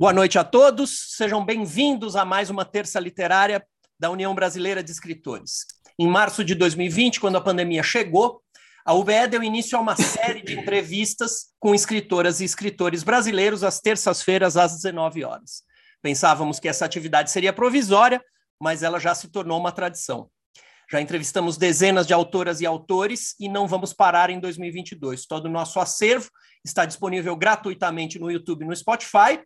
Boa noite a todos, sejam bem-vindos a mais uma terça literária da União Brasileira de Escritores. Em março de 2020, quando a pandemia chegou, a UBE deu início a uma série de entrevistas com escritoras e escritores brasileiros às terças-feiras às 19 horas. Pensávamos que essa atividade seria provisória, mas ela já se tornou uma tradição. Já entrevistamos dezenas de autoras e autores e não vamos parar em 2022. Todo o nosso acervo está disponível gratuitamente no YouTube e no Spotify.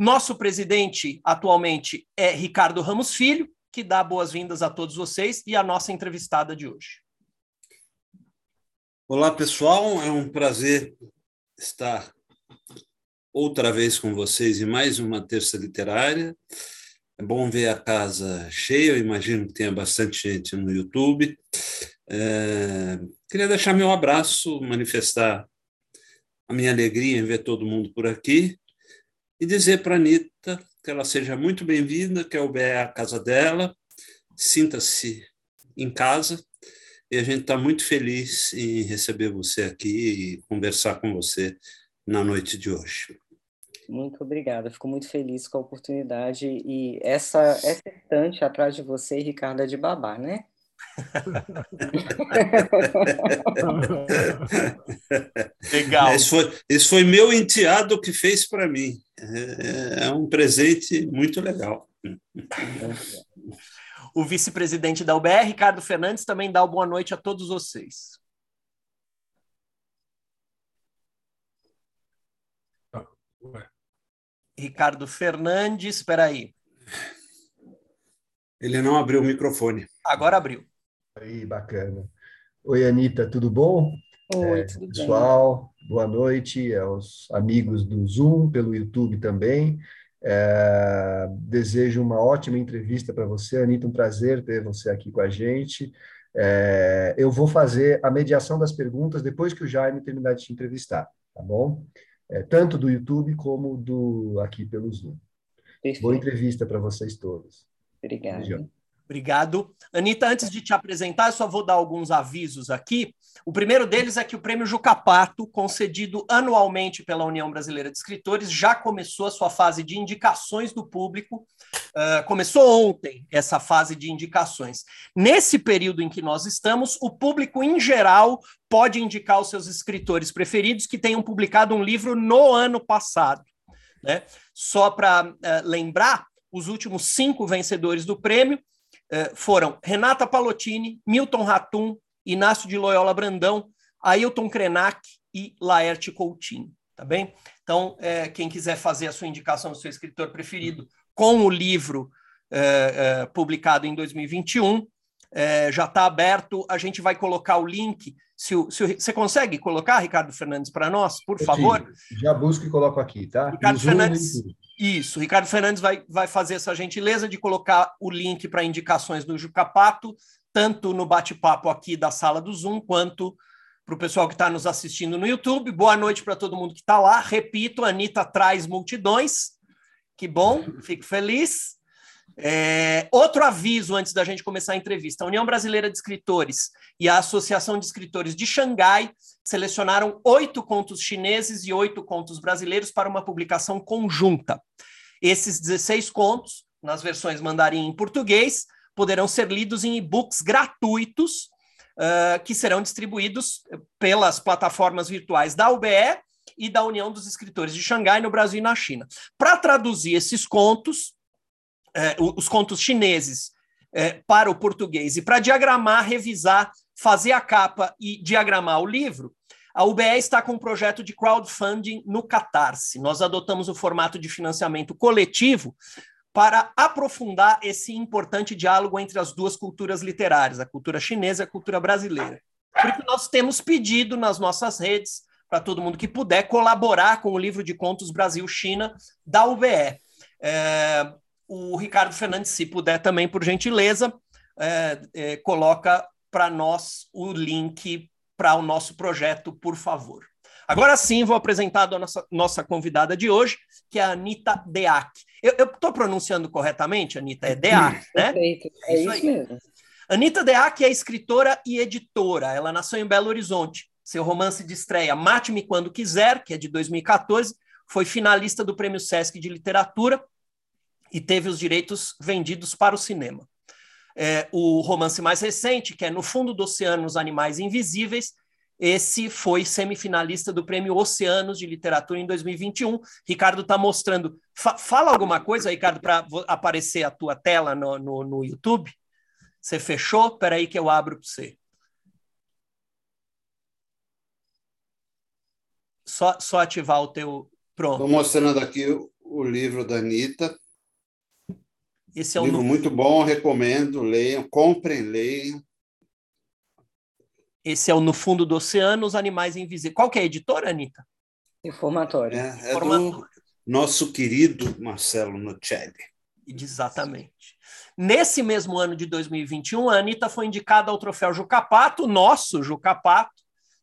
Nosso presidente atualmente é Ricardo Ramos Filho, que dá boas-vindas a todos vocês e a nossa entrevistada de hoje. Olá, pessoal. É um prazer estar outra vez com vocês em mais uma terça literária. É bom ver a casa cheia, eu imagino que tenha bastante gente no YouTube. É... Queria deixar meu abraço, manifestar a minha alegria em ver todo mundo por aqui e dizer para Anitta que ela seja muito bem-vinda, que a UBE é a casa dela, sinta-se em casa, e a gente está muito feliz em receber você aqui e conversar com você na noite de hoje. Muito obrigada, fico muito feliz com a oportunidade. E essa, essa estante atrás de você, Ricardo, é de babá, né? Legal. Esse foi, esse foi meu enteado que fez para mim. É, é um presente muito legal. O vice-presidente da UBR, Ricardo Fernandes, também dá boa noite a todos vocês. Ricardo Fernandes, espera aí. Ele não abriu o microfone. Agora abriu. Aí, bacana. Oi, Anitta, tudo bom? Oi, é, tudo pessoal, bem? boa noite aos amigos do Zoom, pelo YouTube também. É, desejo uma ótima entrevista para você, Anitta, um prazer ter você aqui com a gente. É, eu vou fazer a mediação das perguntas depois que o Jaime terminar de te entrevistar, tá bom? É, tanto do YouTube como do aqui pelo Zoom. Perfeito. Boa entrevista para vocês todos. Obrigado. Obrigado. Anitta, antes de te apresentar, eu só vou dar alguns avisos aqui. O primeiro deles é que o prêmio Jucapato, concedido anualmente pela União Brasileira de Escritores, já começou a sua fase de indicações do público. Uh, começou ontem essa fase de indicações. Nesse período em que nós estamos, o público em geral pode indicar os seus escritores preferidos que tenham publicado um livro no ano passado. Né? Só para uh, lembrar, os últimos cinco vencedores do prêmio foram Renata Palottini, Milton Ratum, Inácio de Loyola Brandão, Ailton Krenak e Laerte Coutinho, tá bem? Então, é, quem quiser fazer a sua indicação do seu escritor preferido com o livro é, é, publicado em 2021, já está aberto. A gente vai colocar o link. Se, o, se o, você consegue colocar, Ricardo Fernandes, para nós, por favor? Já busco e coloco aqui, tá? Ricardo Fernandes. Isso, Ricardo Fernandes vai, vai fazer essa gentileza de colocar o link para indicações do Jucapato, tanto no bate-papo aqui da sala do Zoom, quanto para o pessoal que está nos assistindo no YouTube. Boa noite para todo mundo que está lá. Repito, a Anitta traz multidões. Que bom, fico feliz. É, outro aviso antes da gente começar a entrevista: a União Brasileira de Escritores e a Associação de Escritores de Xangai selecionaram oito contos chineses e oito contos brasileiros para uma publicação conjunta. Esses 16 contos, nas versões mandarim em português, poderão ser lidos em e-books gratuitos uh, que serão distribuídos pelas plataformas virtuais da UBE e da União dos Escritores de Xangai no Brasil e na China. Para traduzir esses contos, uh, os contos chineses uh, para o português e para diagramar, revisar, fazer a capa e diagramar o livro, a UBE está com um projeto de crowdfunding no Catarse. Nós adotamos o formato de financiamento coletivo para aprofundar esse importante diálogo entre as duas culturas literárias, a cultura chinesa e a cultura brasileira. Por isso, nós temos pedido nas nossas redes, para todo mundo que puder, colaborar com o livro de contos Brasil-China da UBE. É, o Ricardo Fernandes, se puder também, por gentileza, é, é, coloca para nós o link para o nosso projeto, por favor. Agora sim, vou apresentar a nossa, nossa convidada de hoje, que é a Anitta Deac. Eu estou pronunciando corretamente, Anitta? É Deac, né? Perfeito, é, isso, isso mesmo. Anitta Deac é escritora e editora. Ela nasceu em Belo Horizonte. Seu romance de estreia, Mate-me Quando Quiser, que é de 2014, foi finalista do Prêmio Sesc de Literatura e teve os direitos vendidos para o cinema. É, o romance mais recente, que é No Fundo do Oceano, Os Animais Invisíveis, esse foi semifinalista do Prêmio Oceanos de Literatura em 2021. Ricardo está mostrando. Fa fala alguma coisa, Ricardo, para aparecer a tua tela no, no, no YouTube? Você fechou? Espera aí que eu abro para você. Só, só ativar o teu. Pronto. Estou mostrando aqui o, o, livro da Anitta. Esse é um livro no... muito bom, recomendo, leiam, comprem, leiam. Esse é o No Fundo do Oceano, Os Animais Invisíveis. Qual que é a editora, Anitta? Informatório. É, é do nosso querido Marcelo Nocelli. Exatamente. Nesse mesmo ano de 2021, a Anitta foi indicada ao troféu Jucapato, nosso Jucapato.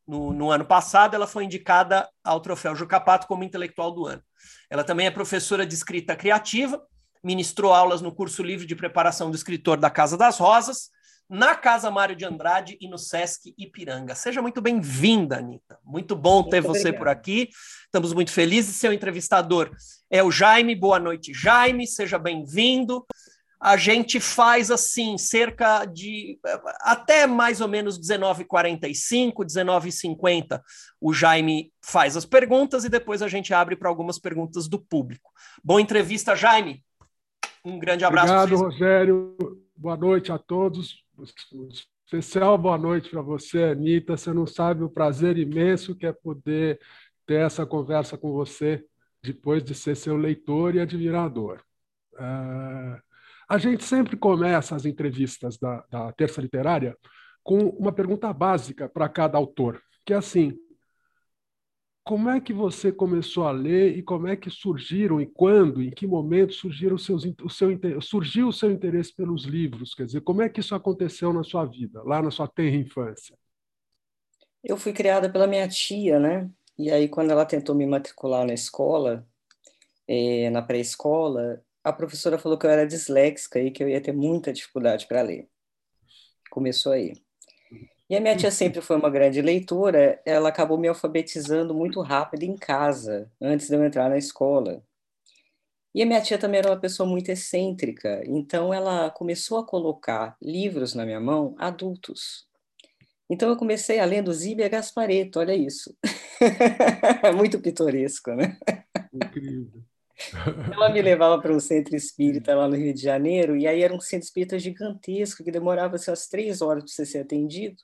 No, no ano passado, ela foi indicada ao troféu Jucapato como intelectual do ano. Ela também é professora de escrita criativa, ministrou aulas no curso livre de preparação do escritor da Casa das Rosas, na Casa Mário de Andrade e no Sesc Ipiranga. Seja muito bem-vinda, Anitta. Muito bom ter muito você obrigado. por aqui. Estamos muito felizes. Seu entrevistador é o Jaime. Boa noite, Jaime. Seja bem-vindo. A gente faz assim, cerca de até mais ou menos 19h45, 19h50. O Jaime faz as perguntas e depois a gente abre para algumas perguntas do público. Boa entrevista, Jaime. Um grande abraço. Obrigado, Rogério. Boa noite a todos. Especial boa noite para você, Anitta. Você não sabe o prazer imenso que é poder ter essa conversa com você depois de ser seu leitor e admirador. Uh, a gente sempre começa as entrevistas da, da Terça Literária com uma pergunta básica para cada autor, que é assim: como é que você começou a ler e como é que surgiram e quando, em que momento surgiram seus, o seu, surgiu o seu interesse pelos livros? Quer dizer, como é que isso aconteceu na sua vida, lá na sua terra infância? Eu fui criada pela minha tia, né? E aí, quando ela tentou me matricular na escola, é, na pré-escola, a professora falou que eu era disléxica e que eu ia ter muita dificuldade para ler. Começou aí. E a minha tia sempre foi uma grande leitora, ela acabou me alfabetizando muito rápido em casa, antes de eu entrar na escola. E a minha tia também era uma pessoa muito excêntrica, então ela começou a colocar livros na minha mão adultos. Então eu comecei a ler do Zíbia Gaspareto, olha isso. muito pitoresco, né? Incrível. Ela me levava para um centro espírita lá no Rio de Janeiro, e aí era um centro espírita gigantesco, que demorava assim, umas três horas para você ser atendido.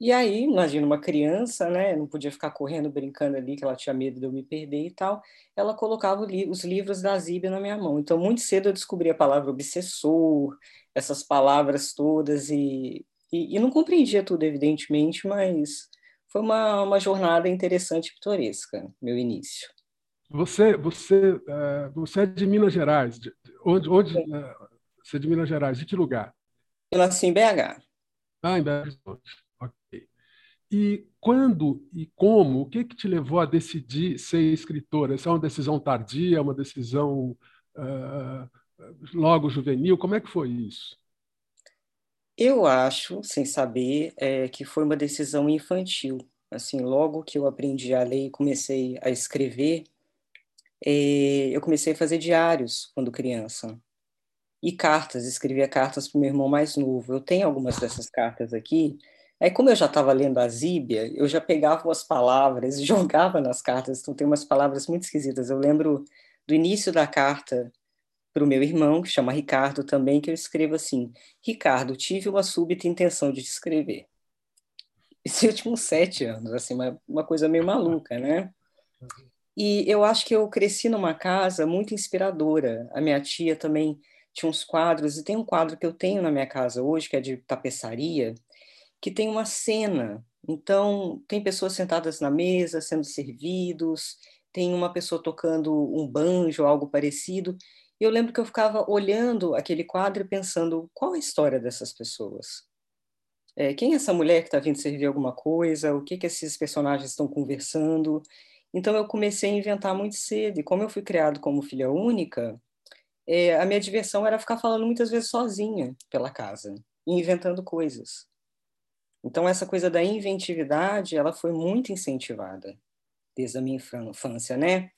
E aí, imagina uma criança, né? Não podia ficar correndo, brincando ali, que ela tinha medo de eu me perder e tal. Ela colocava os livros da Zíbia na minha mão. Então, muito cedo eu descobri a palavra obsessor, essas palavras todas, e, e, e não compreendia tudo, evidentemente, mas foi uma, uma jornada interessante e pitoresca, meu início. Você, você, uh, você é de Minas Gerais. De, onde, onde uh, você é de Minas Gerais? De que lugar? Eu nasci em BH. Ah, em Belo Horizonte. E quando e como, o que, que te levou a decidir ser escritora? Essa é uma decisão tardia, uma decisão uh, logo juvenil? Como é que foi isso? Eu acho, sem saber, é, que foi uma decisão infantil. Assim, logo que eu aprendi a ler e comecei a escrever, é, eu comecei a fazer diários quando criança. E cartas, escrevia cartas para o meu irmão mais novo. Eu tenho algumas dessas cartas aqui, Aí, como eu já estava lendo a Zíbia, eu já pegava umas palavras e jogava nas cartas, então tem umas palavras muito esquisitas. Eu lembro do início da carta para o meu irmão, que chama Ricardo também, que eu escrevo assim: Ricardo, tive uma súbita intenção de te escrever. Isso eu tinha uns sete anos, assim, uma, uma coisa meio maluca, né? E eu acho que eu cresci numa casa muito inspiradora. A minha tia também tinha uns quadros, e tem um quadro que eu tenho na minha casa hoje, que é de tapeçaria, que tem uma cena. Então, tem pessoas sentadas na mesa, sendo servidos, tem uma pessoa tocando um banjo, algo parecido. E eu lembro que eu ficava olhando aquele quadro e pensando: qual a história dessas pessoas? É, quem é essa mulher que está vindo servir alguma coisa? O que, que esses personagens estão conversando? Então, eu comecei a inventar muito cedo. E como eu fui criado como filha única, é, a minha diversão era ficar falando muitas vezes sozinha pela casa, inventando coisas. Então essa coisa da inventividade, ela foi muito incentivada desde a minha infância, né?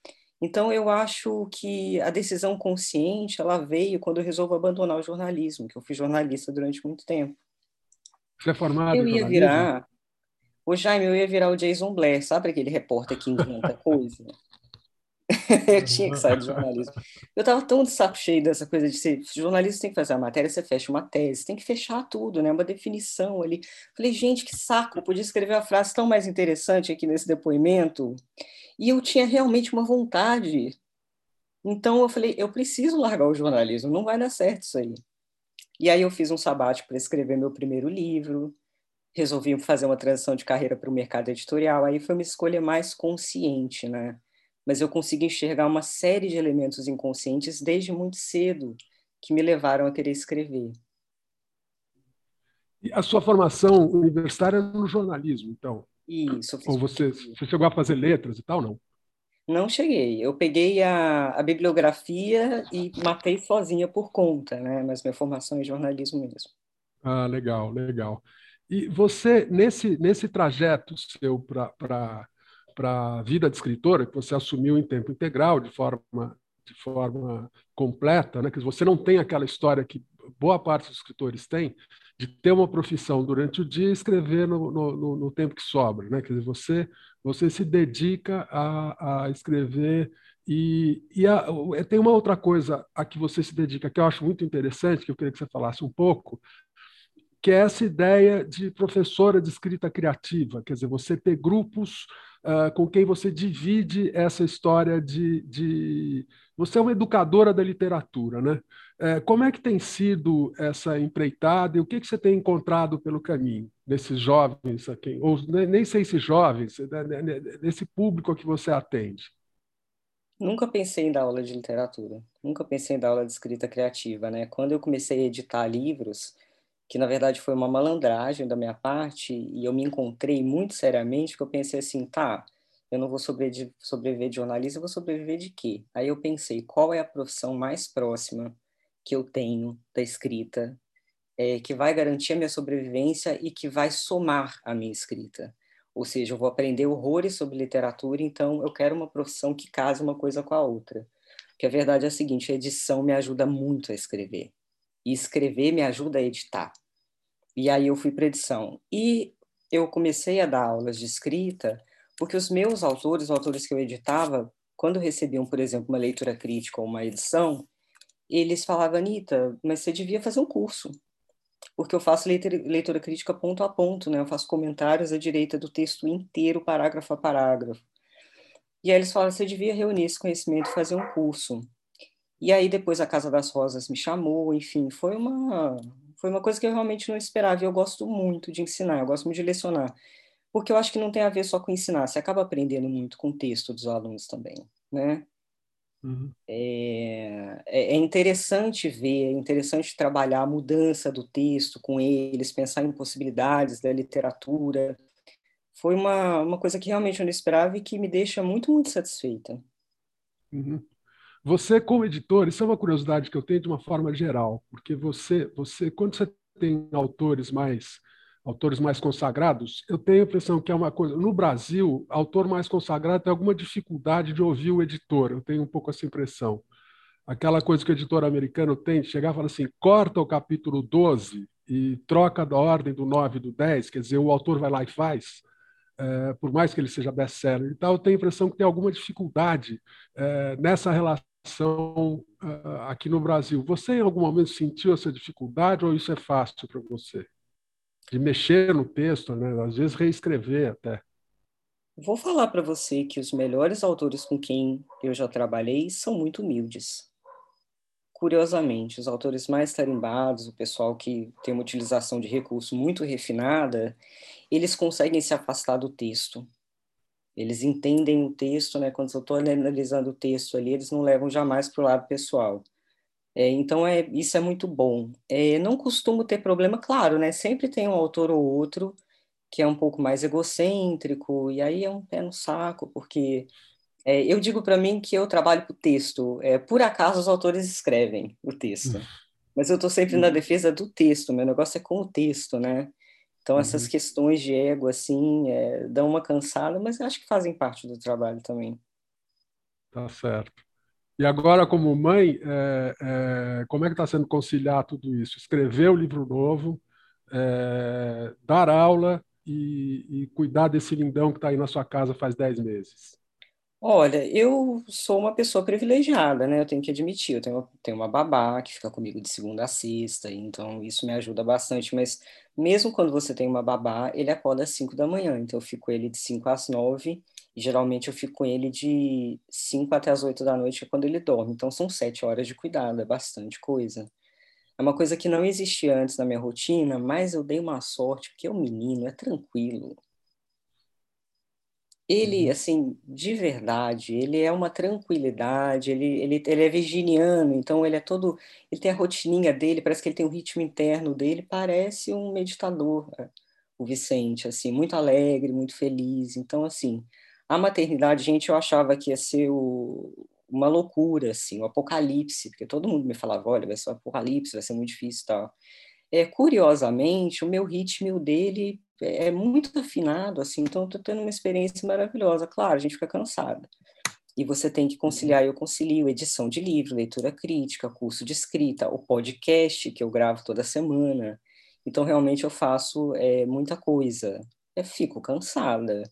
Então, eu acho que a decisão consciente, ela veio quando eu resolvo abandonar o jornalismo, que eu fui jornalista durante muito tempo. Você é formado eu ia virar... O Jaime, eu ia virar o Jason Blair, sabe aquele repórter que inventa coisa? eu tinha que sair do jornalismo. Eu estava tão de saco cheio dessa coisa de ser jornalista tem que fazer a matéria, você fecha uma tese, tem que fechar tudo, né? Uma definição ali. Falei, gente, que saco, eu podia escrever a frase tão mais interessante aqui nesse depoimento. E eu tinha realmente uma vontade. Então eu falei, eu preciso largar o jornalismo, não vai dar certo isso aí. E aí eu fiz um sabático para escrever meu primeiro livro, resolvi fazer uma transição de carreira para o mercado editorial. Aí foi uma escolha mais consciente, né? Mas eu consegui enxergar uma série de elementos inconscientes desde muito cedo que me levaram a querer escrever. E a sua formação universitária é no jornalismo, então? Isso. Ou você, você chegou a fazer letras e tal, não? Não cheguei. Eu peguei a, a bibliografia e matei sozinha por conta, né? Mas minha formação é jornalismo mesmo. Ah, legal, legal. E você, nesse, nesse trajeto seu para para a vida de escritora, que você assumiu em tempo integral, de forma, de forma completa, né? que você não tem aquela história que boa parte dos escritores tem, de ter uma profissão durante o dia e escrever no, no, no tempo que sobra. Né? Quer dizer, você, você se dedica a, a escrever e, e a, tem uma outra coisa a que você se dedica que eu acho muito interessante, que eu queria que você falasse um pouco, que é essa ideia de professora de escrita criativa, quer dizer, você ter grupos uh, com quem você divide essa história de, de, Você é uma educadora da literatura, né? Uh, como é que tem sido essa empreitada e o que, que você tem encontrado pelo caminho nesses jovens aqui, ou nem sei se jovens, né, né, né, nesse público que você atende? Nunca pensei em dar aula de literatura, nunca pensei em dar aula de escrita criativa, né? Quando eu comecei a editar livros, que na verdade foi uma malandragem da minha parte, e eu me encontrei muito seriamente, que eu pensei assim, tá, eu não vou sobreviver, sobreviver de jornalista, eu vou sobreviver de quê? Aí eu pensei, qual é a profissão mais próxima que eu tenho da escrita, é, que vai garantir a minha sobrevivência e que vai somar a minha escrita? Ou seja, eu vou aprender horrores sobre literatura, então eu quero uma profissão que case uma coisa com a outra. Porque a verdade é a seguinte, a edição me ajuda muito a escrever. E escrever me ajuda a editar. E aí eu fui para edição. E eu comecei a dar aulas de escrita, porque os meus autores, os autores que eu editava, quando recebiam, por exemplo, uma leitura crítica ou uma edição, eles falavam, Anitta, mas você devia fazer um curso, porque eu faço leitura, crítica ponto a ponto, né? eu faço comentários à direita do texto inteiro, parágrafo a parágrafo. E aí eles falaram, você devia reunir esse conhecimento e fazer um curso. E aí depois a Casa das Rosas me chamou, enfim, foi uma, foi uma coisa que eu realmente não esperava e eu gosto muito de ensinar, eu gosto muito de lecionar. Porque eu acho que não tem a ver só com ensinar, você acaba aprendendo muito com o texto dos alunos também, né? Uhum. É, é, é interessante ver, é interessante trabalhar a mudança do texto com eles, pensar em possibilidades da literatura. Foi uma, uma coisa que realmente eu não esperava e que me deixa muito, muito satisfeita. Uhum. Você, como editor, isso é uma curiosidade que eu tenho de uma forma geral, porque você, você quando você tem autores mais autores mais consagrados, eu tenho a impressão que é uma coisa. No Brasil, autor mais consagrado tem alguma dificuldade de ouvir o editor. Eu tenho um pouco essa impressão. Aquela coisa que o editor americano tem de chegar e falar assim: corta o capítulo 12 e troca da ordem do 9 e do 10, quer dizer, o autor vai lá e faz é, por mais que ele seja best-seller. Então, eu tenho a impressão que tem alguma dificuldade é, nessa relação uh, aqui no Brasil. Você, em algum momento, sentiu essa dificuldade ou isso é fácil para você? De mexer no texto, né? às vezes reescrever até. Vou falar para você que os melhores autores com quem eu já trabalhei são muito humildes. Curiosamente, os autores mais tarimbados, o pessoal que tem uma utilização de recurso muito refinada, eles conseguem se afastar do texto. Eles entendem o texto, né? Quando eu estou analisando o texto ali, eles não levam jamais para o lado pessoal. É, então, é, isso é muito bom. É, não costumo ter problema, claro, né? Sempre tem um autor ou outro que é um pouco mais egocêntrico, e aí é um pé no saco, porque é, eu digo para mim que eu trabalho o texto. É, por acaso, os autores escrevem o texto. Mas eu estou sempre na defesa do texto, meu negócio é com o texto, né? Então, essas uhum. questões de ego, assim, é, dão uma cansada, mas acho que fazem parte do trabalho também. Tá certo. E agora, como mãe, é, é, como é que está sendo conciliar tudo isso? Escrever o livro novo, é, dar aula e, e, cuidar desse lindão que está aí na sua casa faz dez meses? Olha, eu sou uma pessoa privilegiada, né? Eu tenho que admitir. Eu tenho, tenho uma babá que fica comigo de segunda a sexta, então isso me ajuda bastante. Mas mesmo quando você tem uma babá, ele acorda às 5 da manhã, então eu fico ele de 5 às 9, e geralmente eu fico com ele de 5 até as 8 da noite, que é quando ele dorme. Então são 7 horas de cuidado, é bastante coisa. É uma coisa que não existia antes na minha rotina, mas eu dei uma sorte, porque o menino é tranquilo. Ele, uhum. assim, de verdade, ele é uma tranquilidade, ele, ele, ele é virginiano, então ele é todo, ele tem a rotininha dele, parece que ele tem um ritmo interno dele, parece um meditador, é, o Vicente, assim, muito alegre, muito feliz, então, assim, a maternidade, gente, eu achava que ia ser o, uma loucura, assim, o um apocalipse, porque todo mundo me falava, olha, vai ser um apocalipse, vai ser muito difícil e tal. É, curiosamente, o meu ritmo e o dele é muito afinado, assim, então estou tendo uma experiência maravilhosa. Claro, a gente fica cansada. E você tem que conciliar, eu concilio edição de livro, leitura crítica, curso de escrita, o podcast que eu gravo toda semana. Então, realmente, eu faço é, muita coisa. Eu fico cansada.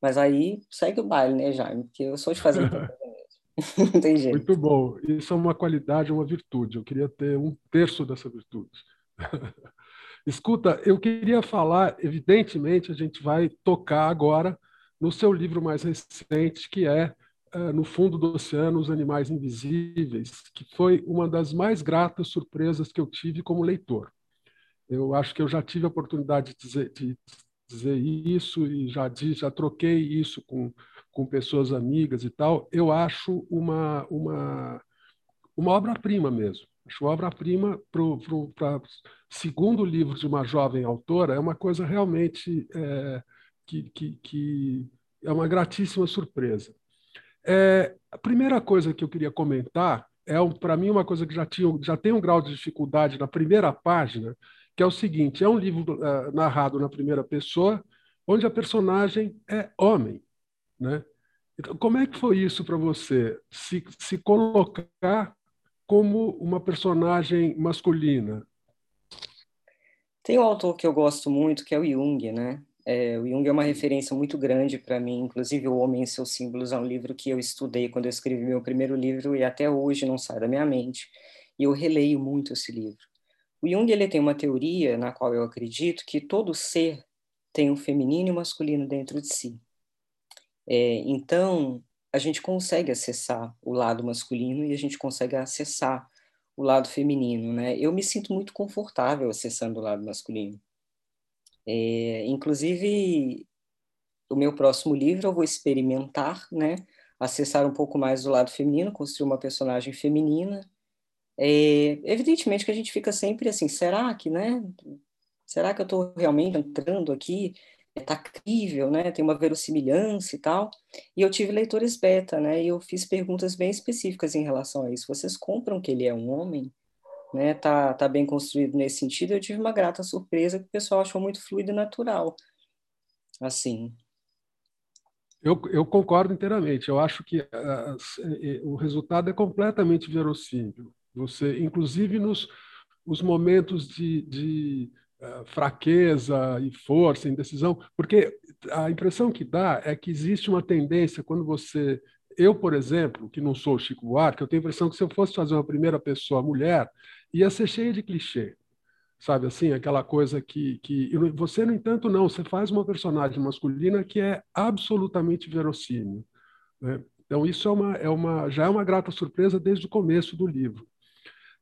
Mas aí segue o baile, né, Jaime? Porque eu sou de fazer muita coisa mesmo. Não tem jeito. Muito bom. Isso é uma qualidade, uma virtude. Eu queria ter um terço dessa virtude. Escuta, eu queria falar, evidentemente, a gente vai tocar agora no seu livro mais recente, que é uh, No Fundo do Oceano, Os Animais Invisíveis, que foi uma das mais gratas surpresas que eu tive como leitor. Eu acho que eu já tive a oportunidade de dizer, de dizer isso e já, já troquei isso com, com pessoas amigas e tal. Eu acho uma, uma, uma obra-prima mesmo. Acho obra-prima para segundo livro de uma jovem autora é uma coisa realmente é, que, que, que, é uma gratíssima surpresa. É, a primeira coisa que eu queria comentar é, para mim, uma coisa que já, tinha, já tem um grau de dificuldade na primeira página, que é o seguinte: é um livro uh, narrado na primeira pessoa, onde a personagem é homem. Né? Então, como é que foi isso para você? Se, se colocar como uma personagem masculina? Tem um autor que eu gosto muito, que é o Jung, né? É, o Jung é uma referência muito grande para mim, inclusive O Homem e Seus Símbolos é um livro que eu estudei quando eu escrevi meu primeiro livro e até hoje não sai da minha mente. E eu releio muito esse livro. O Jung ele tem uma teoria na qual eu acredito que todo ser tem um feminino e um masculino dentro de si. É, então, a gente consegue acessar o lado masculino e a gente consegue acessar o lado feminino, né? Eu me sinto muito confortável acessando o lado masculino. É, inclusive, o meu próximo livro eu vou experimentar, né? Acessar um pouco mais do lado feminino, construir uma personagem feminina. É, evidentemente que a gente fica sempre assim, será que, né? Será que eu estou realmente entrando aqui tá crível, né? Tem uma verossimilhança e tal. E eu tive leitores beta, né? E eu fiz perguntas bem específicas em relação a isso. Vocês compram que ele é um homem? Né? Tá, tá bem construído nesse sentido. Eu tive uma grata surpresa que o pessoal achou muito fluido e natural. Assim. Eu, eu concordo inteiramente. Eu acho que uh, o resultado é completamente verossímil. Você, inclusive nos os momentos de, de eh, fraqueza e força, indecisão, porque a impressão que dá é que existe uma tendência quando você eu, por exemplo, que não sou Chico Buarque, eu tenho a impressão que se eu fosse fazer uma primeira pessoa mulher, ia ser cheia de clichê. Sabe assim, aquela coisa que, que. Você, no entanto, não. Você faz uma personagem masculina que é absolutamente verossímil. Né? Então, isso é uma, é uma, já é uma grata surpresa desde o começo do livro.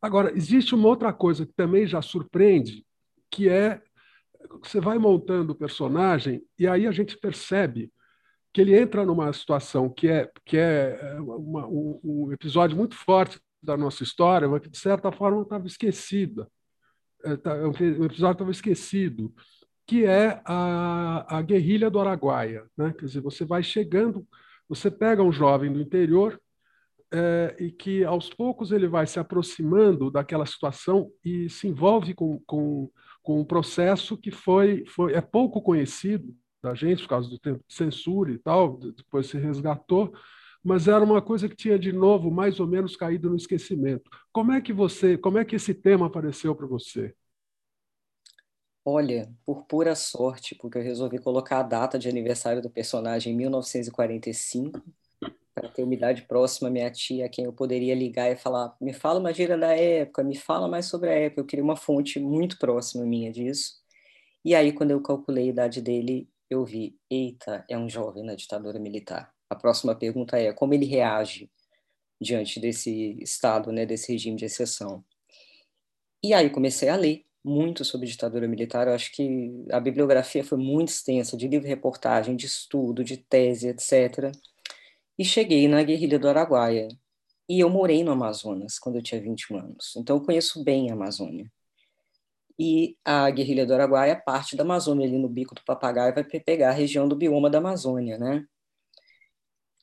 Agora, existe uma outra coisa que também já surpreende, que é você vai montando o personagem e aí a gente percebe que ele entra numa situação que é que é, é uma, um, episódio muito forte da nossa história, mas que de certa forma estava esquecida. É, tá, é episódio estava esquecido, que é a, a guerrilha do Araguaia. Né? Quer dizer, você vai chegando, você pega um jovem do interior é, e que aos poucos ele vai se aproximando daquela situação e se envolve com, com com um processo que foi, foi é pouco conhecido da gente por causa do tempo de censura e tal, depois se resgatou, mas era uma coisa que tinha de novo mais ou menos caído no esquecimento. Como é que você, como é que esse tema apareceu para você? Olha, por pura sorte, porque eu resolvi colocar a data de aniversário do personagem em 1945, para ter uma idade próxima à minha tia, a quem eu poderia ligar e falar: me fala uma gíria da época, me fala mais sobre a época. Eu queria uma fonte muito próxima minha disso. E aí, quando eu calculei a idade dele, eu vi: eita, é um jovem na ditadura militar. A próxima pergunta é: como ele reage diante desse estado, né, desse regime de exceção? E aí comecei a ler muito sobre ditadura militar. Eu acho que a bibliografia foi muito extensa, de livro-reportagem, de estudo, de tese, etc. E cheguei na guerrilha do Araguaia. E eu morei no Amazonas quando eu tinha 21 anos. Então eu conheço bem a Amazônia. E a guerrilha do Araguaia parte da Amazônia, ali no Bico do Papagaio, vai pegar a região do bioma da Amazônia, né?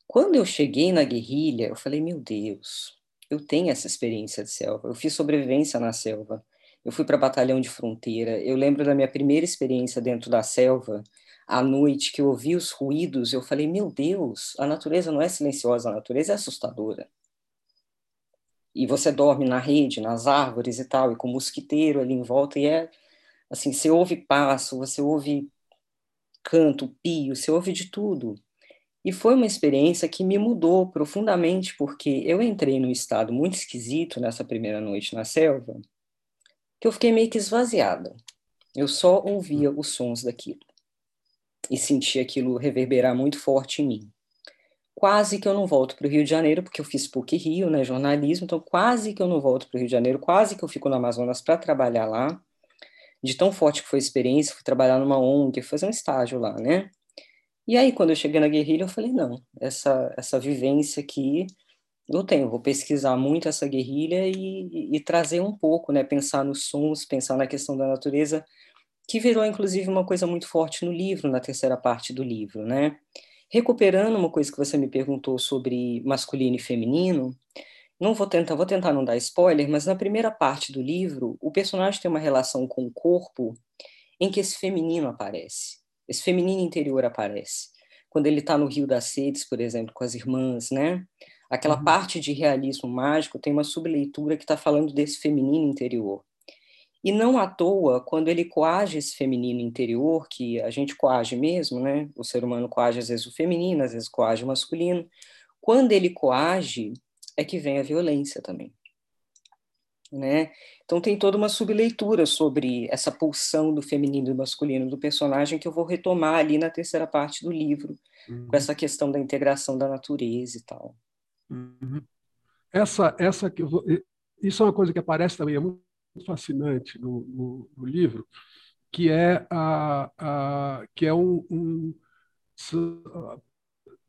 Quando eu cheguei na guerrilha, eu falei, meu Deus, eu tenho essa experiência de selva. Eu fiz sobrevivência na selva eu fui para batalhão de fronteira. Eu lembro da minha primeira experiência dentro da selva, à noite, que eu ouvi os ruídos, eu falei: meu Deus, a natureza não é silenciosa, a natureza é assustadora. E você dorme na rede, nas árvores e tal, e com mosquiteiro ali em volta, e é assim: você ouve passo, você ouve canto, pio, você ouve de tudo. E foi uma experiência que me mudou profundamente, porque eu entrei num estado muito esquisito nessa primeira noite na selva, que eu fiquei meio que esvaziada. Eu só ouvia os sons daquilo e sentia aquilo reverberar muito forte em mim. Quase que eu não volto para o Rio de Janeiro, porque eu fiz PUC Rio, né, jornalismo, então quase que eu não volto para o Rio de Janeiro, quase que eu fico no Amazonas para trabalhar lá. De tão forte que foi a experiência, fui trabalhar numa ONG, fazer um estágio lá, né? E aí, quando eu cheguei na guerrilha, eu falei, não, essa, essa vivência aqui eu tenho, vou pesquisar muito essa guerrilha e, e, trazer um pouco, né, pensar nos sons, pensar na questão da natureza, que virou inclusive uma coisa muito forte no livro, na terceira parte do livro, né? Recuperando uma coisa que você me perguntou sobre masculino e feminino, não vou tentar, vou tentar não dar spoiler, mas na primeira parte do livro, o personagem tem uma relação com o corpo em que esse feminino aparece, esse feminino interior aparece. Quando ele está no Rio das Sedes, por exemplo, com as irmãs, né? Aquela uhum. parte de realismo mágico tem uma subleitura que está falando desse feminino interior. E não à toa, quando ele coage esse feminino interior, que a gente coage mesmo, né? O ser humano coage às vezes o feminino, às vezes coage o masculino. Quando ele coage, é que vem a violência também. Né? Então tem toda uma subleitura sobre essa pulsão do feminino e do masculino do personagem que eu vou retomar ali na terceira parte do livro, uhum. com essa questão da integração da natureza e tal. Uhum. Essa, essa, isso é uma coisa que aparece também, é muito fascinante no, no, no livro, que é, a, a, que é um, um,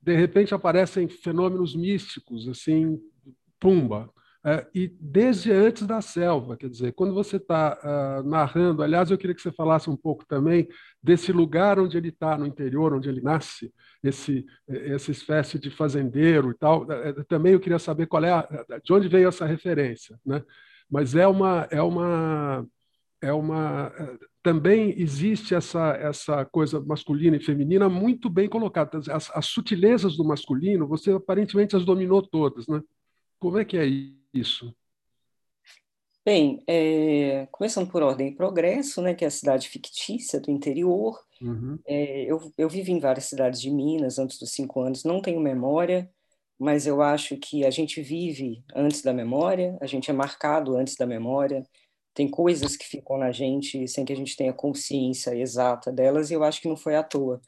de repente aparecem fenômenos místicos, assim, pumba, é, e desde antes da selva, quer dizer, quando você está uh, ah, narrando, aliás, eu queria que você falasse um pouco também desse lugar onde ele está, no interior, onde ele nasce, esse, essa espécie de fazendeiro e tal. É, é, também eu queria saber qual é a, de onde veio essa referência, né? Mas é uma, é uma, é uma também existe essa essa coisa masculina e feminina muito bem colocada. As, as sutilezas do masculino, você aparentemente as dominou todas, né? Como é que é isso? Bem, é, começando por ordem e progresso, né, que é a cidade fictícia do interior. Uhum. É, eu, eu vivi em várias cidades de Minas antes dos cinco anos, não tenho memória, mas eu acho que a gente vive antes da memória, a gente é marcado antes da memória, tem coisas que ficam na gente sem que a gente tenha consciência exata delas, e eu acho que não foi à toa.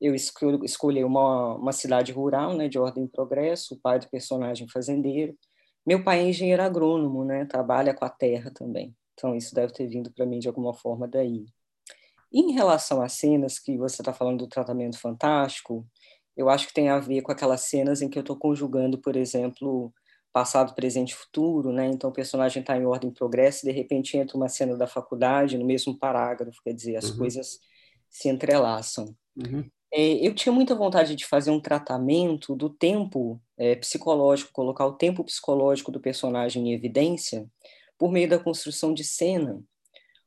Eu escolhi uma, uma cidade rural, né, de ordem e progresso, o pai do personagem fazendeiro, meu pai é engenheiro agrônomo, né? Trabalha com a terra também. Então isso deve ter vindo para mim de alguma forma daí. Em relação às cenas que você está falando do tratamento fantástico, eu acho que tem a ver com aquelas cenas em que eu estou conjugando, por exemplo, passado, presente e futuro, né? Então o personagem está em ordem progresso e de repente entra uma cena da faculdade no mesmo parágrafo, quer dizer, as uhum. coisas se entrelaçam. Uhum. É, eu tinha muita vontade de fazer um tratamento do tempo é, psicológico, colocar o tempo psicológico do personagem em evidência por meio da construção de cena.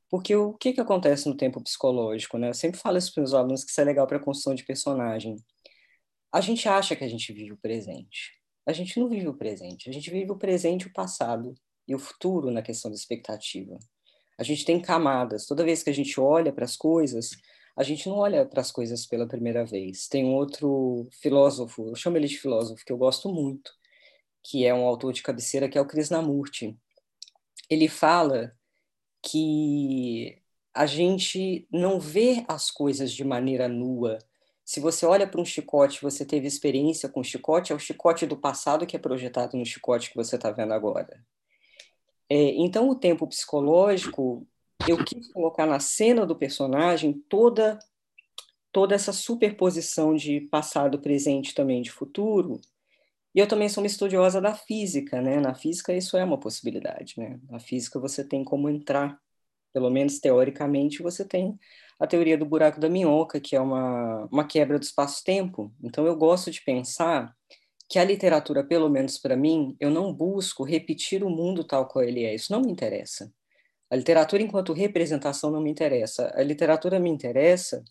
Porque o que, que acontece no tempo psicológico? Né? Eu sempre falo isso para os alunos que isso é legal para a construção de personagem. A gente acha que a gente vive o presente. a gente não vive o presente. A gente vive o presente, o passado e o futuro na questão da expectativa. A gente tem camadas. Toda vez que a gente olha para as coisas, a gente não olha para as coisas pela primeira vez. Tem um outro filósofo, eu chamo ele de filósofo, que eu gosto muito, que é um autor de cabeceira, que é o Krishnamurti. Ele fala que a gente não vê as coisas de maneira nua. Se você olha para um chicote, você teve experiência com chicote, é o chicote do passado que é projetado no chicote que você está vendo agora. É, então, o tempo psicológico, eu quis colocar na cena do personagem toda toda essa superposição de passado, presente também de futuro. E eu também sou uma estudiosa da física, né? Na física isso é uma possibilidade, né? Na física você tem como entrar, pelo menos teoricamente, você tem a teoria do buraco da minhoca, que é uma, uma quebra do espaço-tempo. Então eu gosto de pensar que a literatura, pelo menos para mim, eu não busco repetir o mundo tal qual ele é. Isso não me interessa. A literatura, enquanto representação, não me interessa. A literatura me interessa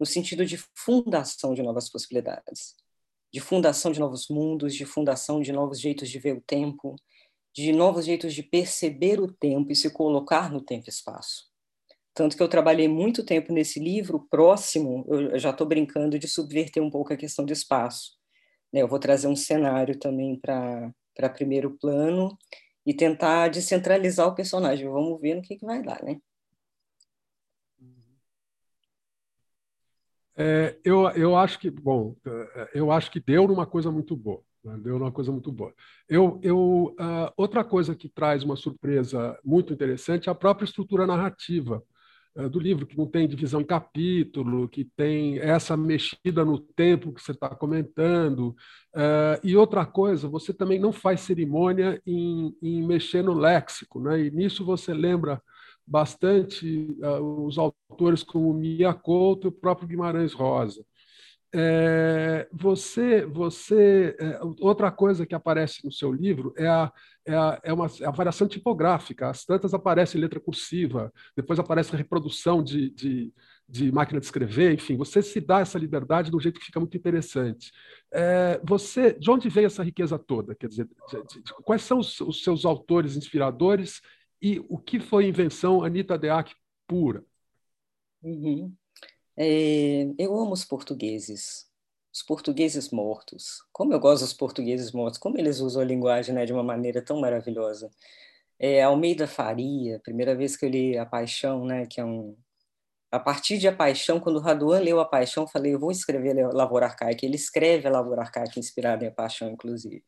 no sentido de fundação de novas possibilidades, de fundação de novos mundos, de fundação de novos jeitos de ver o tempo, de novos jeitos de perceber o tempo e se colocar no tempo e espaço. Tanto que eu trabalhei muito tempo nesse livro próximo, eu já estou brincando de subverter um pouco a questão do espaço né? Eu vou trazer um cenário também para primeiro plano e tentar descentralizar o personagem. Vamos ver no que, que vai dar, né? É, eu, eu acho que, bom, é, eu acho que deu numa coisa muito boa. Né? Deu numa coisa muito boa. Eu, eu, uh, outra coisa que traz uma surpresa muito interessante é a própria estrutura narrativa. Eh, do livro, que não tem divisão em capítulo, que tem essa mexida no tempo que você está comentando. Uh, e outra coisa, você também não faz cerimônia em, em mexer no léxico, né? e nisso você lembra bastante uh, os autores como Mia Couto e o próprio Guimarães Rosa. É, você, você, é, outra coisa que aparece no seu livro é a, é a, é uma, é a variação tipográfica. As tantas aparecem letra cursiva, depois aparece a reprodução de, de, de, máquina de escrever, enfim, você se dá essa liberdade de um jeito que fica muito interessante. É, você, de onde vem essa riqueza toda? Quer dizer, de, quais são os, os, seus autores inspiradores e o que foi invenção Anita Deac pura? Uhum. É, eu amo os portugueses, os portugueses mortos. Como eu gosto dos portugueses mortos, como eles usam a linguagem né, de uma maneira tão maravilhosa. É, Almeida Faria, primeira vez que eu li A Paixão, né, que é um... A partir de A Paixão, quando o Raduan leu A Paixão, falei, eu vou escrever Lavoura Arcaica. Ele escreve a Lavoura Arcaica inspirada em A Paixão, inclusive.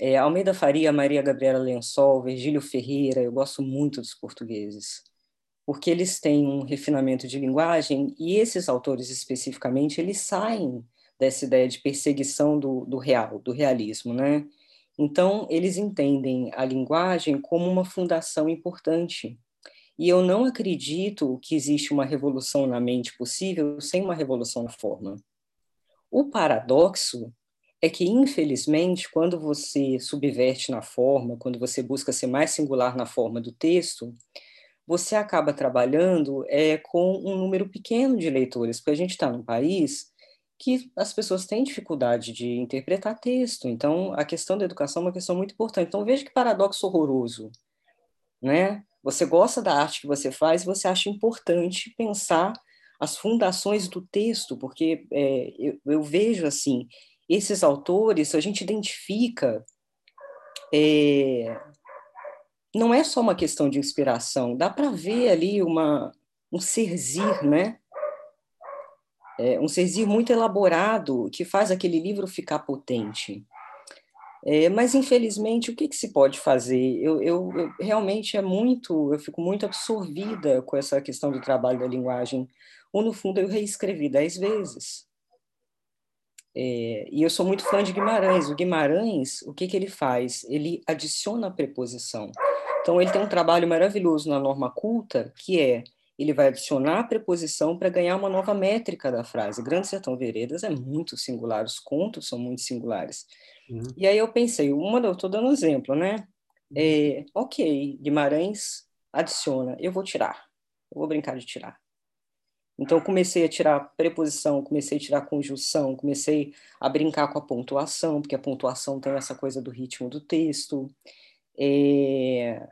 É, Almeida Faria, Maria Gabriela Lençol, Virgílio Ferreira, eu gosto muito dos portugueses porque eles têm um refinamento de linguagem e esses autores especificamente eles saem dessa ideia de perseguição do, do real, do realismo, né? Então eles entendem a linguagem como uma fundação importante. E eu não acredito que existe uma revolução na mente possível sem uma revolução na forma. O paradoxo é que, infelizmente, quando você subverte na forma, quando você busca ser mais singular na forma do texto, você acaba trabalhando é, com um número pequeno de leitores, porque a gente está num país que as pessoas têm dificuldade de interpretar texto. Então, a questão da educação é uma questão muito importante. Então, veja que paradoxo horroroso, né? Você gosta da arte que você faz, você acha importante pensar as fundações do texto, porque é, eu, eu, vejo assim, esses autores, a gente identifica é, não é só uma questão de inspiração, dá para ver ali uma, um serzir, né? É, um serzir muito elaborado que faz aquele livro ficar potente. É, mas, infelizmente, o que, que se pode fazer? Eu, eu, eu, realmente é muito, eu fico muito absorvida com essa questão do trabalho da linguagem. Ou, no fundo, eu reescrevi dez vezes. É, e eu sou muito fã de Guimarães. O Guimarães, o que, que ele faz? Ele adiciona a preposição. Então, ele tem um trabalho maravilhoso na norma culta, que é ele vai adicionar a preposição para ganhar uma nova métrica da frase. Grande Sertão Veredas é muito singular, os contos são muito singulares. Uhum. E aí eu pensei, uma, eu estou dando um exemplo, né? Uhum. É, ok, Guimarães adiciona, eu vou tirar, eu vou brincar de tirar. Então, comecei a tirar preposição, comecei a tirar conjunção, comecei a brincar com a pontuação, porque a pontuação tem essa coisa do ritmo do texto. É...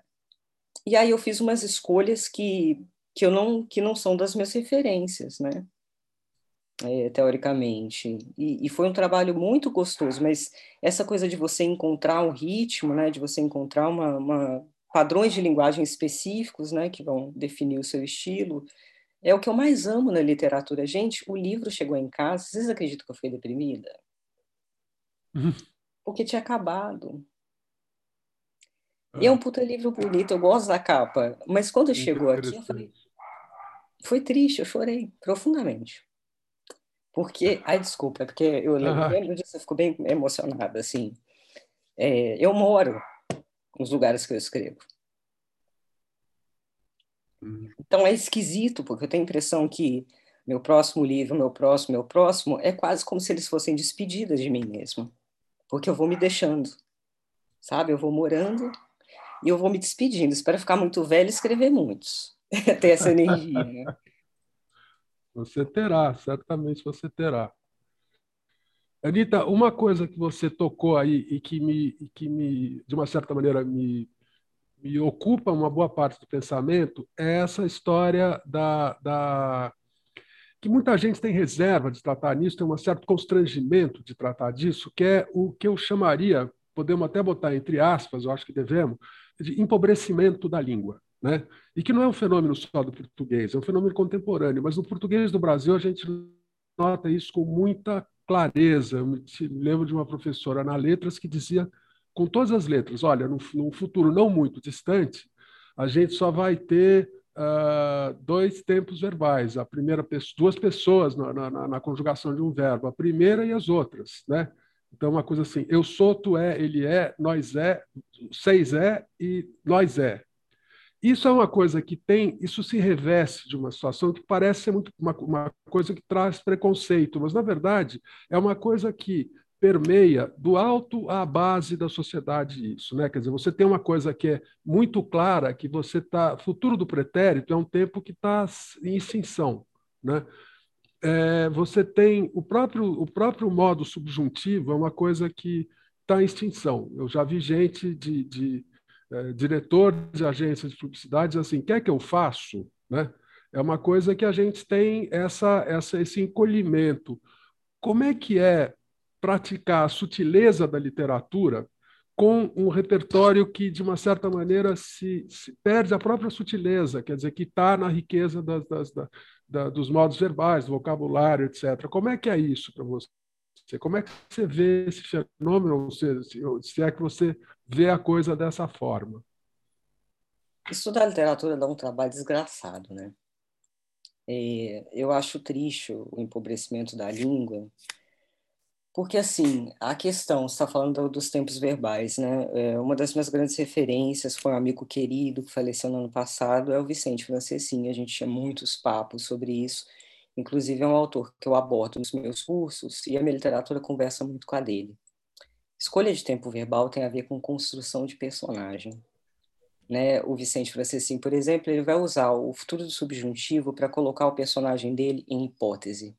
E aí eu fiz umas escolhas que, que, eu não, que não são das minhas referências, né? É, teoricamente. E, e, foi um trabalho muito gostoso, mas essa coisa de você encontrar um ritmo, né, de você encontrar uma, uma padrões de linguagem específicos, né, que vão definir o seu estilo, é o que eu mais amo na literatura. Gente, o livro chegou em casa, vocês acreditam que eu fiquei deprimida? Uhum. Porque tinha acabado. E é um ah. puta livro bonito, eu gosto da capa. Mas quando chegou aqui, eu falei. Foi triste, eu chorei profundamente. Porque. Ai, desculpa, é porque eu lembro, lembro disso, eu fico bem emocionada, assim. É, eu moro nos lugares que eu escrevo. Então é esquisito, porque eu tenho a impressão que meu próximo livro, meu próximo, meu próximo, é quase como se eles fossem despedidas de mim mesmo. Porque eu vou me deixando, sabe? Eu vou morando e eu vou me despedindo. Espero ficar muito velho e escrever muitos. Ter essa energia. Né? Você terá, certamente você terá. Anitta, uma coisa que você tocou aí e que me, que me de uma certa maneira, me me ocupa uma boa parte do pensamento é essa história da, da que muita gente tem reserva de tratar nisso, tem um certo constrangimento de tratar disso, que é o que eu chamaria, podemos até botar entre aspas, eu acho que devemos, de empobrecimento da língua. Né? E que não é um fenômeno só do português, é um fenômeno contemporâneo, mas no português do Brasil a gente nota isso com muita clareza. Eu me lembro de uma professora na Letras que dizia com todas as letras. Olha, num, futuro não muito distante, a gente só vai ter uh, dois tempos verbais. A primeira duas pessoas na, na, na, conjugação de um verbo, a primeira e as outras, né? Então, uma coisa assim, eu sou, tu é, ele é, nós é, seis é e nós é. Isso é uma coisa que tem, isso se reveste de uma situação que parece ser muito uma, uma coisa que traz preconceito, mas na verdade é uma coisa que permeia do alto à base da sociedade isso, né? Quer dizer, você tem uma coisa que é muito clara, que você está, futuro do pretérito é um tempo que está em extinção, né? É, você tem o próprio o próprio modo subjuntivo é uma coisa que está em extinção. Eu já vi gente de, de é, diretor de agências de publicidade assim, quer que eu faço, né? É uma coisa que a gente tem essa, essa esse encolhimento. Como é que é praticar a sutileza da literatura com um repertório que, de uma certa maneira, se, se perde a própria sutileza, quer dizer, que está na riqueza das, das, da, da, dos modos verbais, do vocabulário, etc. Como é que é isso para você? Como é que você vê esse fenômeno, se, se é que você vê a coisa dessa forma? Estudar literatura dá um trabalho desgraçado, né? Eu acho triste o empobrecimento da língua, porque, assim, a questão, você está falando dos tempos verbais, né? É, uma das minhas grandes referências foi um amigo querido que faleceu no ano passado, é o Vicente Francesinha. A gente tinha muitos papos sobre isso. Inclusive, é um autor que eu abordo nos meus cursos e a minha literatura conversa muito com a dele. Escolha de tempo verbal tem a ver com construção de personagem. Né? O Vicente Francesinha, por exemplo, ele vai usar o futuro do subjuntivo para colocar o personagem dele em hipótese.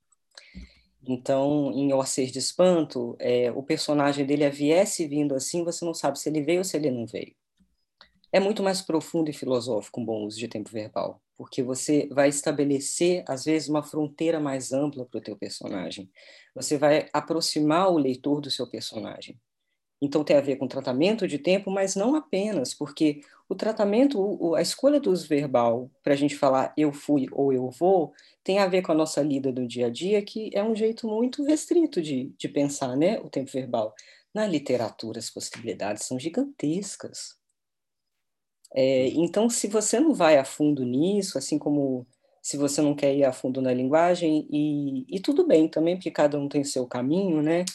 Então, em Orcês de Espanto, é, o personagem dele viesse vindo assim, você não sabe se ele veio ou se ele não veio. É muito mais profundo e filosófico um bom uso de tempo verbal, porque você vai estabelecer, às vezes, uma fronteira mais ampla para o teu personagem. Você vai aproximar o leitor do seu personagem. Então, tem a ver com tratamento de tempo, mas não apenas, porque o tratamento, a escolha do uso verbal para a gente falar eu fui ou eu vou, tem a ver com a nossa lida do dia a dia, que é um jeito muito restrito de, de pensar né, o tempo verbal. Na literatura, as possibilidades são gigantescas. É, então, se você não vai a fundo nisso, assim como se você não quer ir a fundo na linguagem, e, e tudo bem também, porque cada um tem seu caminho, né?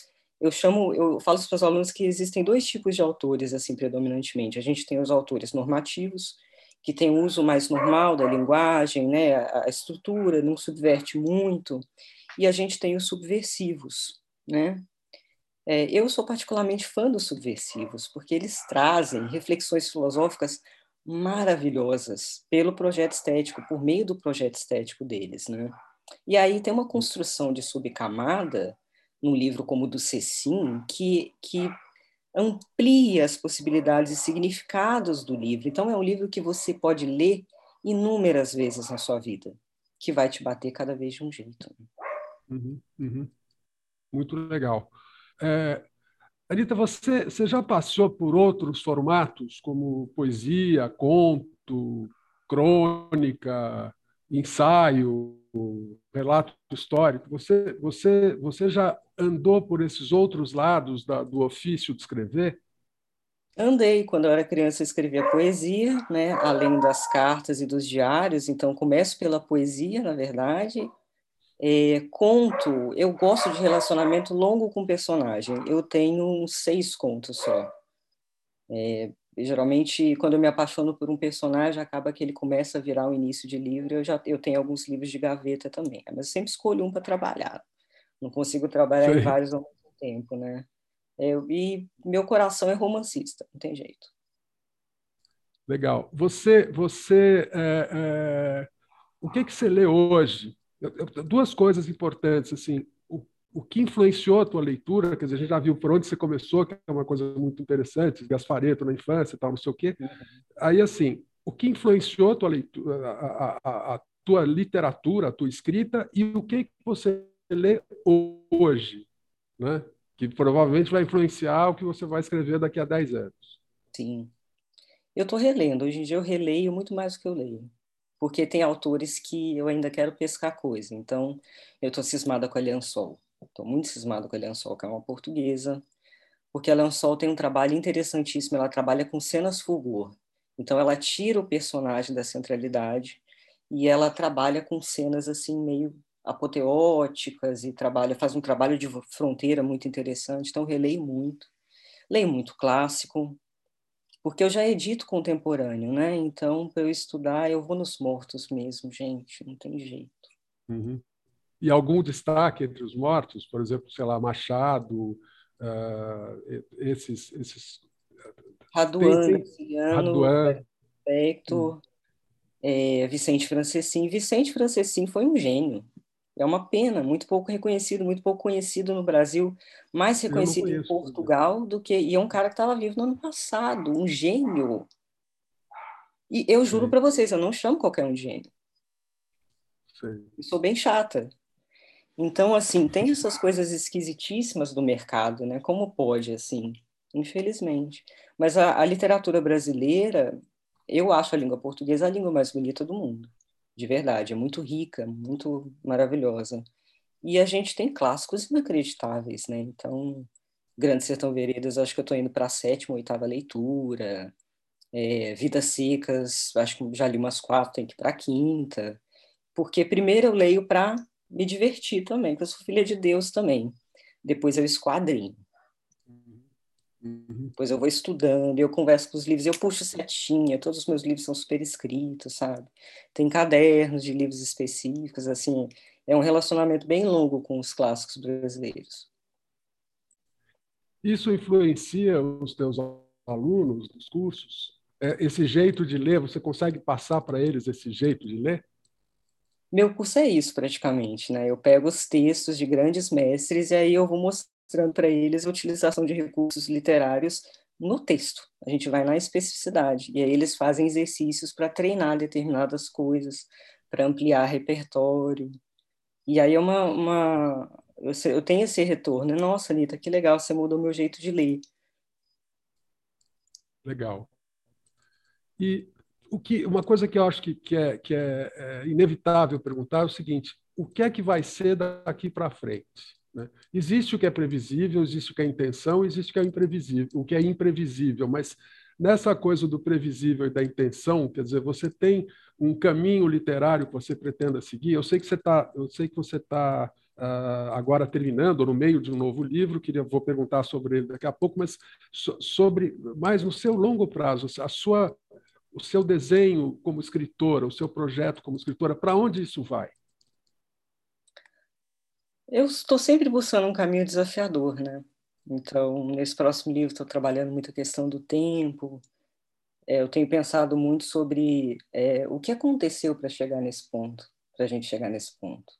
Eu chamo, eu falo para os alunos que existem dois tipos de autores, assim, predominantemente. A gente tem os autores normativos, que tem o uso mais normal da linguagem, né, a, estrutura, não subverte muito, e a gente tem os subversivos, né? É, eu sou particularmente fã dos subversivos, porque eles trazem reflexões filosóficas maravilhosas pelo projeto estético, por meio do projeto estético deles, né? E aí tem uma construção de subcamada num livro como o do Cecim que, que amplia as possibilidades e significados do livro. Então, é um livro que você pode ler inúmeras vezes na sua vida, que vai te bater cada vez de um jeito. Uhum, uhum. Muito legal. É, Anitta, você, você já passou por outros formatos, como poesia, conto, crônica, ensaio, relato histórico? Você, você, você já andou por esses outros lados da, do ofício de escrever? Andei. Quando eu era criança, eu escrevia poesia, né? além das cartas e dos diários. Então, começo pela poesia, na verdade. É, conto, eu gosto de relacionamento longo com personagem. Eu tenho seis contos só. É, geralmente, quando eu me apaixono por um personagem, acaba que ele começa a virar o início de livro. Eu já eu tenho alguns livros de gaveta também, mas eu sempre escolho um para trabalhar. Não consigo trabalhar Sim. em vários ao mesmo tempo, né? Eu, e meu coração é romancista, não tem jeito. Legal. Você, você, é, é, o que que você lê hoje? Duas coisas importantes assim. O, que influenciou a tua leitura? Quer dizer, a gente já viu por onde você começou, que é uma coisa muito interessante, Gaspareto na infância, tal, não sei o quê. Aí assim, o que influenciou a tua leitura, a, a, a tua literatura, a tua escrita e o que você lê hoje, né? que provavelmente vai influenciar o que você vai escrever daqui a 10 anos. Sim. Eu estou relendo. Hoje em dia eu releio muito mais do que eu leio. Porque tem autores que eu ainda quero pescar coisa. Então, eu estou cismada com a Liansol. Estou muito cismada com a Liansol, que é uma portuguesa. Porque a Liansol tem um trabalho interessantíssimo. Ela trabalha com cenas fulgor. Então, ela tira o personagem da centralidade e ela trabalha com cenas assim meio apoteóticas e trabalha, faz um trabalho de fronteira muito interessante, então releio muito. Leio muito clássico, porque eu já edito contemporâneo, né? Então, para eu estudar, eu vou nos mortos mesmo, gente, não tem jeito. Uhum. E algum destaque entre os mortos? Por exemplo, sei lá, Machado, uh, esses... esses... Raduan, Raduan. Hum. É, Vicente Francessin. Vicente Francessin foi um gênio. É uma pena, muito pouco reconhecido, muito pouco conhecido no Brasil, mais reconhecido em Portugal do que. E é um cara que estava vivo no ano passado, um gênio. E eu juro para vocês, eu não chamo qualquer um de gênio. Sim. Eu sou bem chata. Então, assim, tem essas coisas esquisitíssimas do mercado, né? Como pode, assim? Infelizmente. Mas a, a literatura brasileira, eu acho a língua portuguesa a língua mais bonita do mundo de verdade, é muito rica, muito maravilhosa. E a gente tem clássicos inacreditáveis, né? Então, Grande Sertão Veredas, acho que eu estou indo para a sétima, oitava leitura. É, Vidas Secas, acho que já li umas quatro, tem que ir para a quinta. Porque primeiro eu leio para me divertir também, porque eu sou filha de Deus também. Depois eu esquadrinho. Uhum. Depois eu vou estudando, eu converso com os livros, eu puxo setinha, todos os meus livros são super escritos, sabe? Tem cadernos de livros específicos, assim, é um relacionamento bem longo com os clássicos brasileiros. Isso influencia os teus alunos dos cursos? É, esse jeito de ler, você consegue passar para eles esse jeito de ler? Meu curso é isso, praticamente, né? Eu pego os textos de grandes mestres e aí eu vou mostrando para eles a utilização de recursos literários no texto. A gente vai na especificidade e aí eles fazem exercícios para treinar determinadas coisas, para ampliar repertório. E aí é uma, uma eu, eu tenho esse retorno. Nossa, Anitta, que legal, você mudou meu jeito de ler. Legal. E o que, uma coisa que eu acho que, que, é, que é, é inevitável perguntar é o seguinte: o que é que vai ser daqui para frente? Né? Existe o que é previsível, existe o que é intenção, existe o que é imprevisível, o que é imprevisível, mas nessa coisa do previsível e da intenção, quer dizer, você tem um caminho literário que você pretenda seguir. Eu sei que você está, eu sei que você está uh, agora terminando, no meio de um novo livro, queria vou perguntar sobre ele daqui a pouco, mas so, sobre mais no seu longo prazo, a sua, o seu desenho como escritora, o seu projeto como escritora, para onde isso vai? Eu estou sempre buscando um caminho desafiador, né? Então, nesse próximo livro, estou trabalhando muito a questão do tempo. É, eu tenho pensado muito sobre é, o que aconteceu para chegar nesse ponto, para a gente chegar nesse ponto.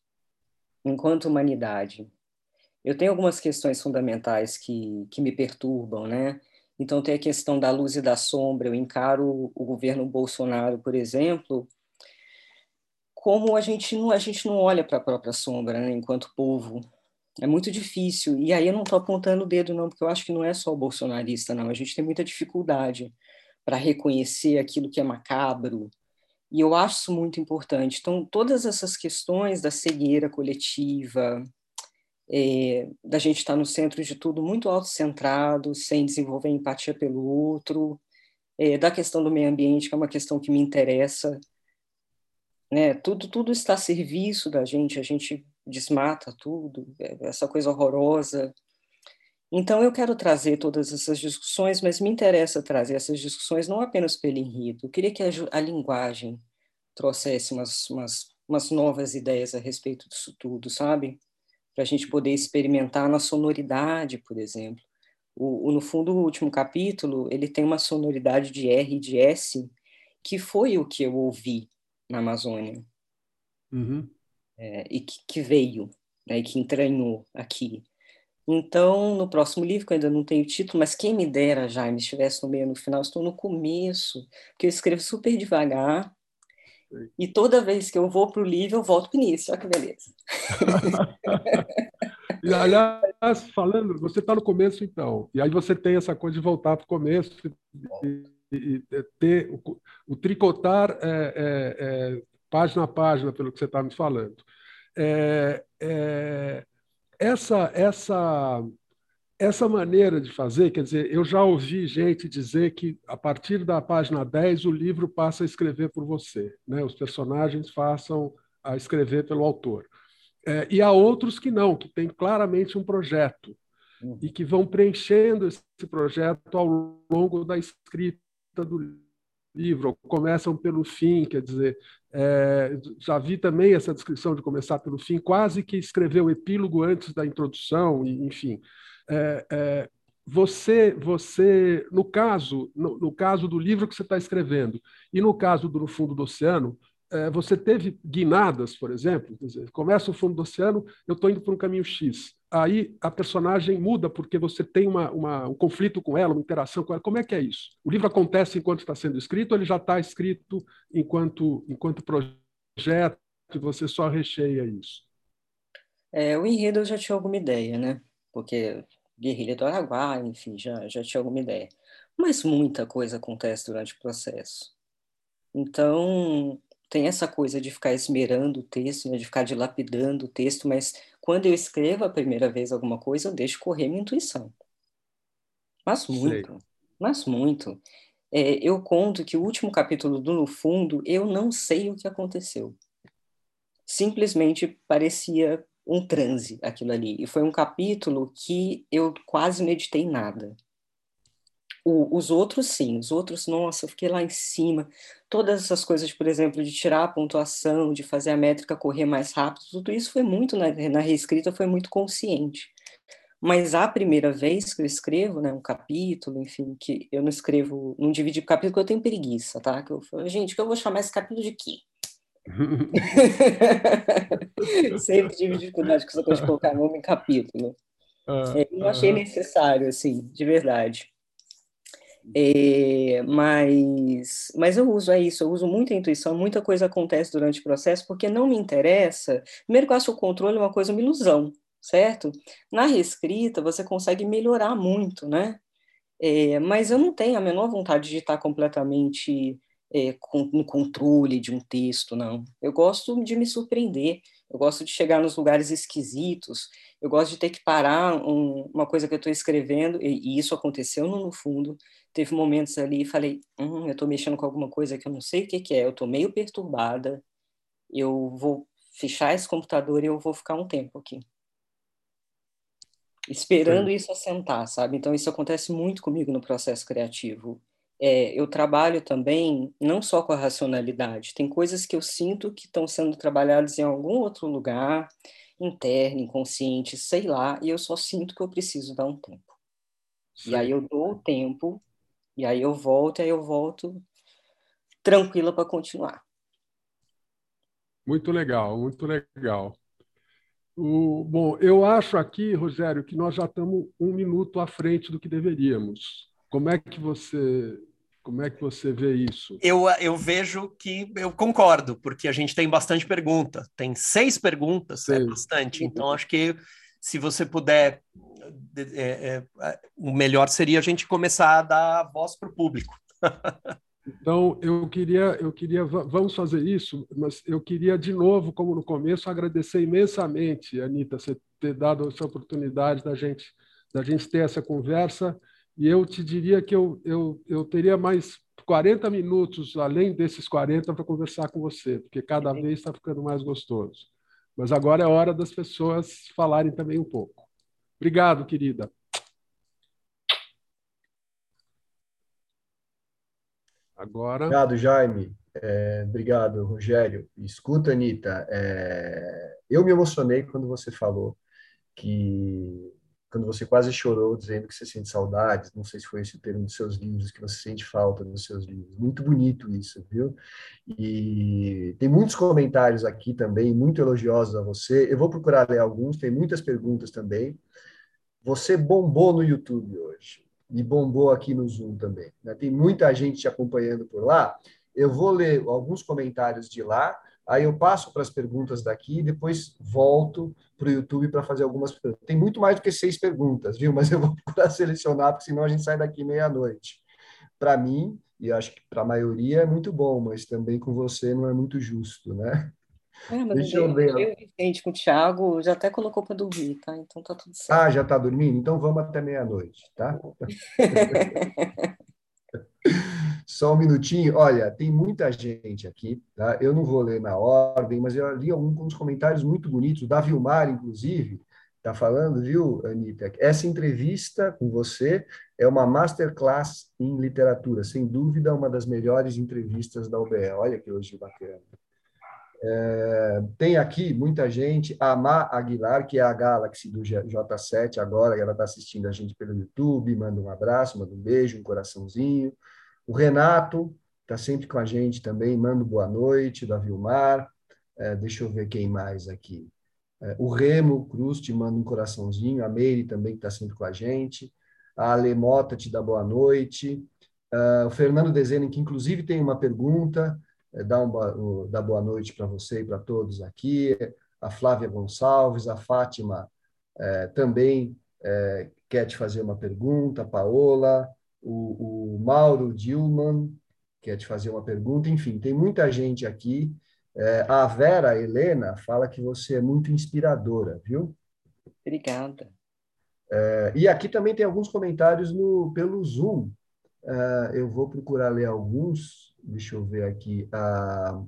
enquanto humanidade. Eu tenho algumas questões fundamentais que, que me perturbam, né? Então, tem a questão da luz e da sombra. Eu encaro o governo Bolsonaro, por exemplo, como a gente não, a gente não olha para a própria sombra, né, enquanto povo. É muito difícil. E aí eu não estou apontando o dedo, não, porque eu acho que não é só o bolsonarista, não. A gente tem muita dificuldade para reconhecer aquilo que é macabro. E eu acho isso muito importante. Então, todas essas questões da cegueira coletiva, é, da gente estar no centro de tudo muito autocentrado, sem desenvolver empatia pelo outro, é, da questão do meio ambiente, que é uma questão que me interessa. Né? Tudo, tudo está a serviço da gente, a gente desmata tudo, é, essa coisa horrorosa. Então, eu quero trazer todas essas discussões, mas me interessa trazer essas discussões não apenas pelo enredo. Eu queria que a, a linguagem trouxesse umas, umas, umas novas ideias a respeito disso tudo, sabe? Para a gente poder experimentar na sonoridade, por exemplo. O, o, no fundo, o último capítulo, ele tem uma sonoridade de R e de S, que foi o que eu ouvi na Amazônia. Uhum. É, e que, que veio, né, e que entranhou aqui. Então, no próximo livro, que eu ainda não tenho título, mas quem me dera, Jaime, estivesse no meio no final, estou no começo, porque eu escrevo super devagar, e toda vez que eu vou para o livro, eu volto para o início, olha que beleza. e, aliás, falando, você está no começo, então, e aí você tem essa coisa de voltar para o começo e, e, e ter o, o tricotar é, é, é, página a página, pelo que você está me falando. É, é, essa, essa, essa maneira de fazer, quer dizer, eu já ouvi gente dizer que a partir da página 10 o livro passa a escrever por você, né? os personagens passam a escrever pelo autor. É, e há outros que não, que têm claramente um projeto uhum. e que vão preenchendo esse projeto ao longo da escrita do livro, começam pelo fim, quer dizer, é, já vi também essa descrição de começar pelo fim, quase que escreveu o epílogo antes da introdução, e, enfim. É, é, você, você, no caso, no, no, caso do livro que você está escrevendo e no caso do No Fundo do Oceano, é, você teve guinadas, por exemplo, dizer, começa o Fundo do Oceano, eu estou indo por um caminho X. Aí a personagem muda porque você tem uma, uma, um conflito com ela, uma interação com ela. Como é que é isso? O livro acontece enquanto está sendo escrito ou ele já está escrito enquanto, enquanto projeto e você só recheia isso? É, o enredo eu já tinha alguma ideia, né? Porque Guerrilha do Araguá, enfim, já, já tinha alguma ideia. Mas muita coisa acontece durante o processo. Então, tem essa coisa de ficar esmerando o texto, né, de ficar dilapidando o texto, mas quando eu escrevo a primeira vez alguma coisa, eu deixo correr minha intuição. Mas muito, Sei. mas muito. É, eu conto que o último capítulo do No Fundo, eu não sei o que aconteceu. Simplesmente parecia um transe aquilo ali. E foi um capítulo que eu quase meditei nada. O, os outros, sim, os outros, nossa, eu fiquei lá em cima. Todas essas coisas, por exemplo, de tirar a pontuação, de fazer a métrica correr mais rápido, tudo isso foi muito, na, na reescrita, foi muito consciente. Mas a primeira vez que eu escrevo, né, um capítulo, enfim, que eu não escrevo, não divido capítulo, porque eu tenho preguiça, tá? Que eu falo, gente, que eu vou chamar esse capítulo de quê? Sempre tive dificuldade com essa coisa de colocar nome em capítulo. Uh, eu não achei uh... necessário, assim, de verdade. É, mas, mas eu uso é isso, eu uso muita intuição, muita coisa acontece durante o processo, porque não me interessa. Primeiro que eu acho que o controle é uma coisa, uma ilusão, certo? Na reescrita, você consegue melhorar muito, né? É, mas eu não tenho a menor vontade de estar completamente é, com, no controle de um texto, não. Eu gosto de me surpreender, eu gosto de chegar nos lugares esquisitos, eu gosto de ter que parar um, uma coisa que eu estou escrevendo, e, e, isso aconteceu no, no, fundo. Teve momentos ali e falei: hum, eu estou mexendo com alguma coisa que eu não sei o que, que é, eu estou meio perturbada, eu vou fechar esse computador e eu vou ficar um tempo aqui. Esperando Sim. isso assentar, sabe? Então, isso acontece muito comigo no processo criativo é, eu trabalho também não só com a racionalidade, tem coisas que eu sinto que estão sendo trabalhadas em algum outro lugar, interno, inconsciente, sei lá, e eu só sinto que eu preciso dar um tempo. Sim. E aí eu dou o tempo, e aí eu volto, e aí eu volto tranquila para continuar. Muito legal, muito legal. O, bom, eu acho aqui, Rogério, que nós já estamos um minuto à frente do que deveríamos. Como é que você como é que você vê isso? Eu, eu vejo que eu concordo, porque a gente tem bastante pergunta. Tem seis perguntas, é bastante. Então, acho que se você puder, é, é, é, o melhor seria a gente começar a dar voz para o público. Então, eu queria, eu queria, vamos fazer isso, mas eu queria, de novo, como no começo, agradecer imensamente, Anitta, você ter dado essa oportunidade da gente, da gente ter essa conversa e eu te diria que eu, eu, eu teria mais 40 minutos, além desses 40, para conversar com você, porque cada uhum. vez está ficando mais gostoso. Mas agora é hora das pessoas falarem também um pouco. Obrigado, querida. Agora. Obrigado, Jaime. É, obrigado, Rogério. Escuta, Anitta, é, eu me emocionei quando você falou que quando você quase chorou dizendo que você sente saudades, não sei se foi esse o termo dos seus livros, que você sente falta dos seus livros. Muito bonito isso, viu? E tem muitos comentários aqui também, muito elogiosos a você. Eu vou procurar ler alguns, tem muitas perguntas também. Você bombou no YouTube hoje, e bombou aqui no Zoom também. Né? Tem muita gente te acompanhando por lá. Eu vou ler alguns comentários de lá, Aí eu passo para as perguntas daqui e depois volto para o YouTube para fazer algumas perguntas. Tem muito mais do que seis perguntas, viu? Mas eu vou procurar selecionar, porque senão a gente sai daqui meia-noite. Para mim, e acho que para a maioria é muito bom, mas também com você não é muito justo, né? Deixa eu ver. Eu, Vicente, com o Thiago, já até colocou para dormir, tá? Então tá tudo certo. Ah, já está dormindo? Então vamos até meia-noite, tá? Só um minutinho. Olha, tem muita gente aqui, tá? Eu não vou ler na ordem, mas eu li alguns comentários muito bonitos. Davi Vilmar, inclusive, está falando, viu, Anitta? Essa entrevista com você é uma masterclass em literatura, sem dúvida, uma das melhores entrevistas da UBE. Olha que elogio bacana. É, tem aqui muita gente, a Má Aguilar, que é a Galaxy do J7 agora, ela está assistindo a gente pelo YouTube, manda um abraço, manda um beijo, um coraçãozinho. O Renato está sempre com a gente também, manda boa noite, da Vilmar. É, deixa eu ver quem mais aqui. É, o Remo Cruz te manda um coraçãozinho, a Meire também está sempre com a gente. A Alemota te dá boa noite. Uh, o Fernando Dezenen, que inclusive tem uma pergunta, é, dá, um, dá boa noite para você e para todos aqui. A Flávia Gonçalves, a Fátima é, também é, quer te fazer uma pergunta, a Paola, o, o Mauro Dilman quer te fazer uma pergunta, enfim, tem muita gente aqui. É, a Vera Helena fala que você é muito inspiradora, viu? Obrigada. É, e aqui também tem alguns comentários no, pelo Zoom. É, eu vou procurar ler alguns. Deixa eu ver aqui. A,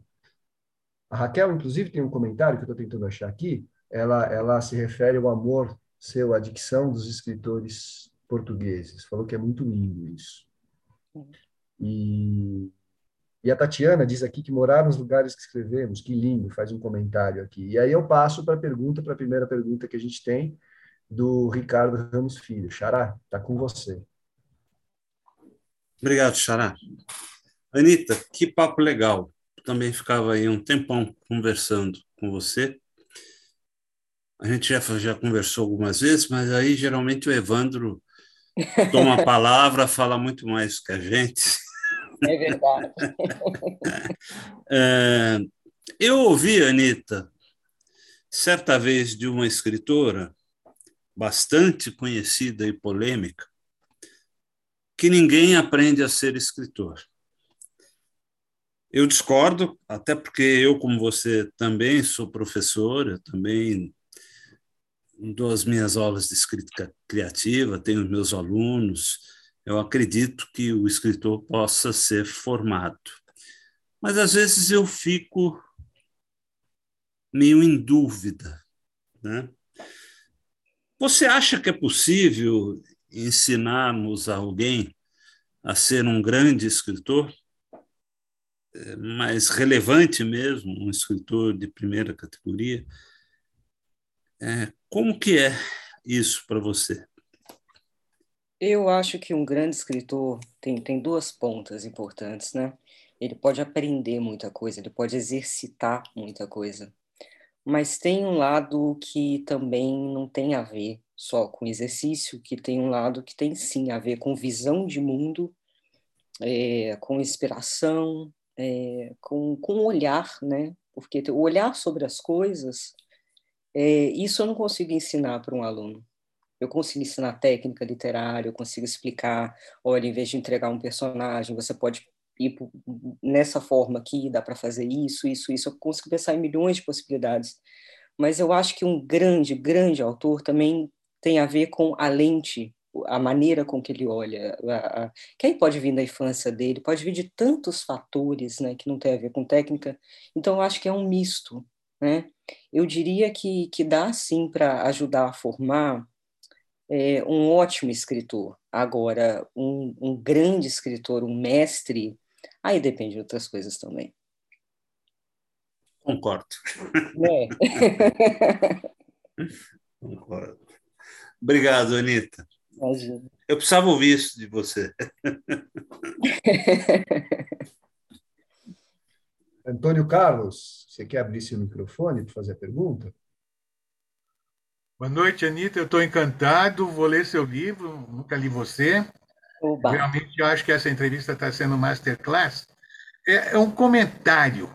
a Raquel, inclusive, tem um comentário que eu estou tentando achar aqui. Ela, ela se refere ao amor seu, à dicção dos escritores portugueses. Falou que é muito lindo isso. E, e a Tatiana diz aqui que morar nos lugares que escrevemos, que lindo, faz um comentário aqui. E aí eu passo para a pergunta, para a primeira pergunta que a gente tem, do Ricardo Ramos Filho. Xará, está com você. Obrigado, Xará. Anitta, que papo legal. Também ficava aí um tempão conversando com você. A gente já, já conversou algumas vezes, mas aí geralmente o Evandro toma a palavra, fala muito mais que a gente. É verdade. é, eu ouvi, Anitta, certa vez de uma escritora bastante conhecida e polêmica, que ninguém aprende a ser escritor. Eu discordo, até porque eu, como você, também sou professora, também dou as minhas aulas de escrita criativa, tenho meus alunos, eu acredito que o escritor possa ser formado. Mas às vezes eu fico meio em dúvida. Né? Você acha que é possível ensinarmos alguém a ser um grande escritor? Mais relevante mesmo, um escritor de primeira categoria? É, como que é isso para você? Eu acho que um grande escritor tem, tem duas pontas importantes, né? Ele pode aprender muita coisa, ele pode exercitar muita coisa. mas tem um lado que também não tem a ver só com exercício, que tem um lado que tem sim a ver com visão de mundo, é, com inspiração, é, com, com olhar, né? Porque o olhar sobre as coisas, é, isso eu não consigo ensinar para um aluno. Eu consigo ensinar técnica literária, eu consigo explicar, olha, em vez de entregar um personagem, você pode ir nessa forma aqui, dá para fazer isso, isso, isso. Eu consigo pensar em milhões de possibilidades. Mas eu acho que um grande, grande autor também tem a ver com a lente, a maneira com que ele olha. A, a, que aí pode vir da infância dele, pode vir de tantos fatores né, que não tem a ver com técnica. Então, eu acho que é um misto. Né? Eu diria que, que dá, sim, para ajudar a formar é, um ótimo escritor. Agora, um, um grande escritor, um mestre, Aí depende de outras coisas também. Concordo. É. Concordo. Obrigado, Anitta. Imagina. Eu precisava ouvir isso de você. Antônio Carlos, você quer abrir seu microfone para fazer a pergunta? Boa noite, Anitta. Eu estou encantado. Vou ler seu livro. Nunca li você. Oba. Realmente, eu acho que essa entrevista está sendo masterclass. É, é um comentário.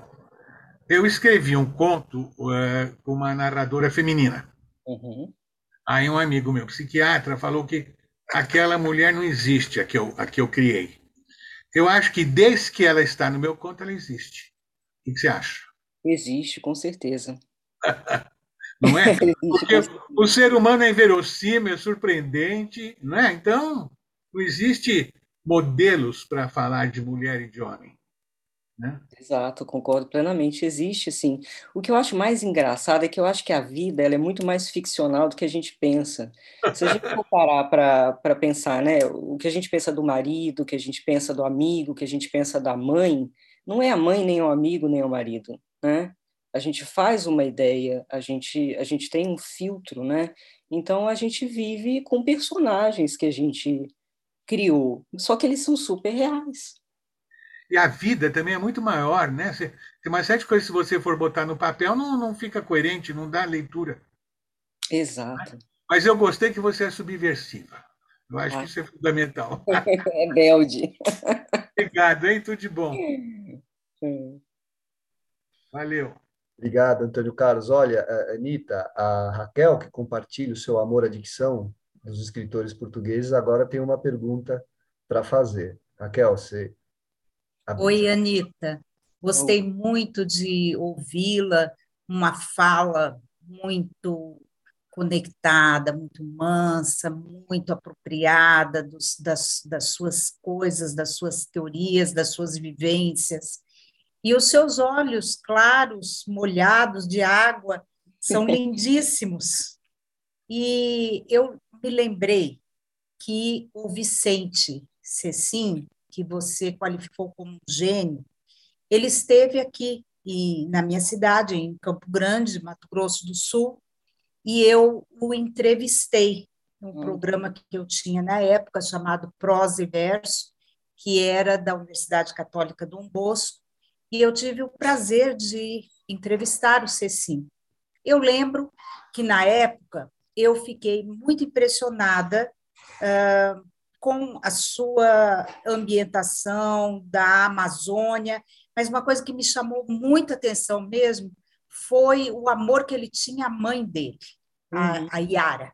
Eu escrevi um conto uh, com uma narradora feminina. Uhum. Aí um amigo meu, psiquiatra, falou que aquela mulher não existe, a que eu, a que eu criei. Eu acho que desde que ela está no meu conto, ela existe. O que você acha? Existe, com certeza. não é? Porque o ser humano é inverossímil, é surpreendente, não é? Então, não existe modelos para falar de mulher e de homem. Né? Exato, concordo plenamente. Existe, sim. O que eu acho mais engraçado é que eu acho que a vida ela é muito mais ficcional do que a gente pensa. Se a gente for parar para pensar, né, o que a gente pensa do marido, o que a gente pensa do amigo, o que a gente pensa da mãe, não é a mãe, nem o amigo, nem o marido. Né? A gente faz uma ideia, a gente, a gente tem um filtro, né? Então a gente vive com personagens que a gente criou, só que eles são super reais. E a vida também é muito maior, né? Tem uma série de coisas, se você for botar no papel, não, não fica coerente, não dá leitura. Exato. Mas eu gostei que você é subversiva. Eu acho ah. que isso é fundamental. É belde. Obrigado, hein? Tudo de bom. Valeu. Obrigado, Antônio Carlos. Olha, Anitta, a Raquel, que compartilha o seu amor à dicção, dos escritores portugueses, agora tem uma pergunta para fazer. Raquel, você. Oi, Anitta. Gostei muito de ouvi-la, uma fala muito conectada, muito mansa, muito apropriada dos, das, das suas coisas, das suas teorias, das suas vivências. E os seus olhos claros, molhados de água, são lindíssimos. E eu me lembrei que o Vicente Cecim, que você qualificou como gênio, ele esteve aqui e, na minha cidade, em Campo Grande, Mato Grosso do Sul, e eu o entrevistei num hum. programa que eu tinha na época, chamado Prosa e Verso, que era da Universidade Católica Dom Bosco, e eu tive o prazer de entrevistar o Cecim. Eu lembro que, na época, eu fiquei muito impressionada uh, com a sua ambientação da Amazônia, mas uma coisa que me chamou muita atenção mesmo foi o amor que ele tinha à mãe dele, uhum. a, a Yara.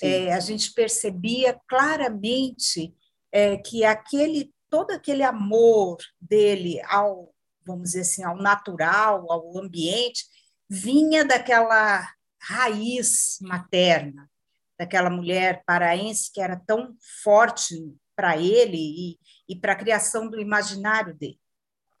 É, a gente percebia claramente é, que aquele todo aquele amor dele ao vamos dizer assim ao natural ao ambiente vinha daquela raiz materna daquela mulher paraense que era tão forte para ele e, e para a criação do imaginário dele.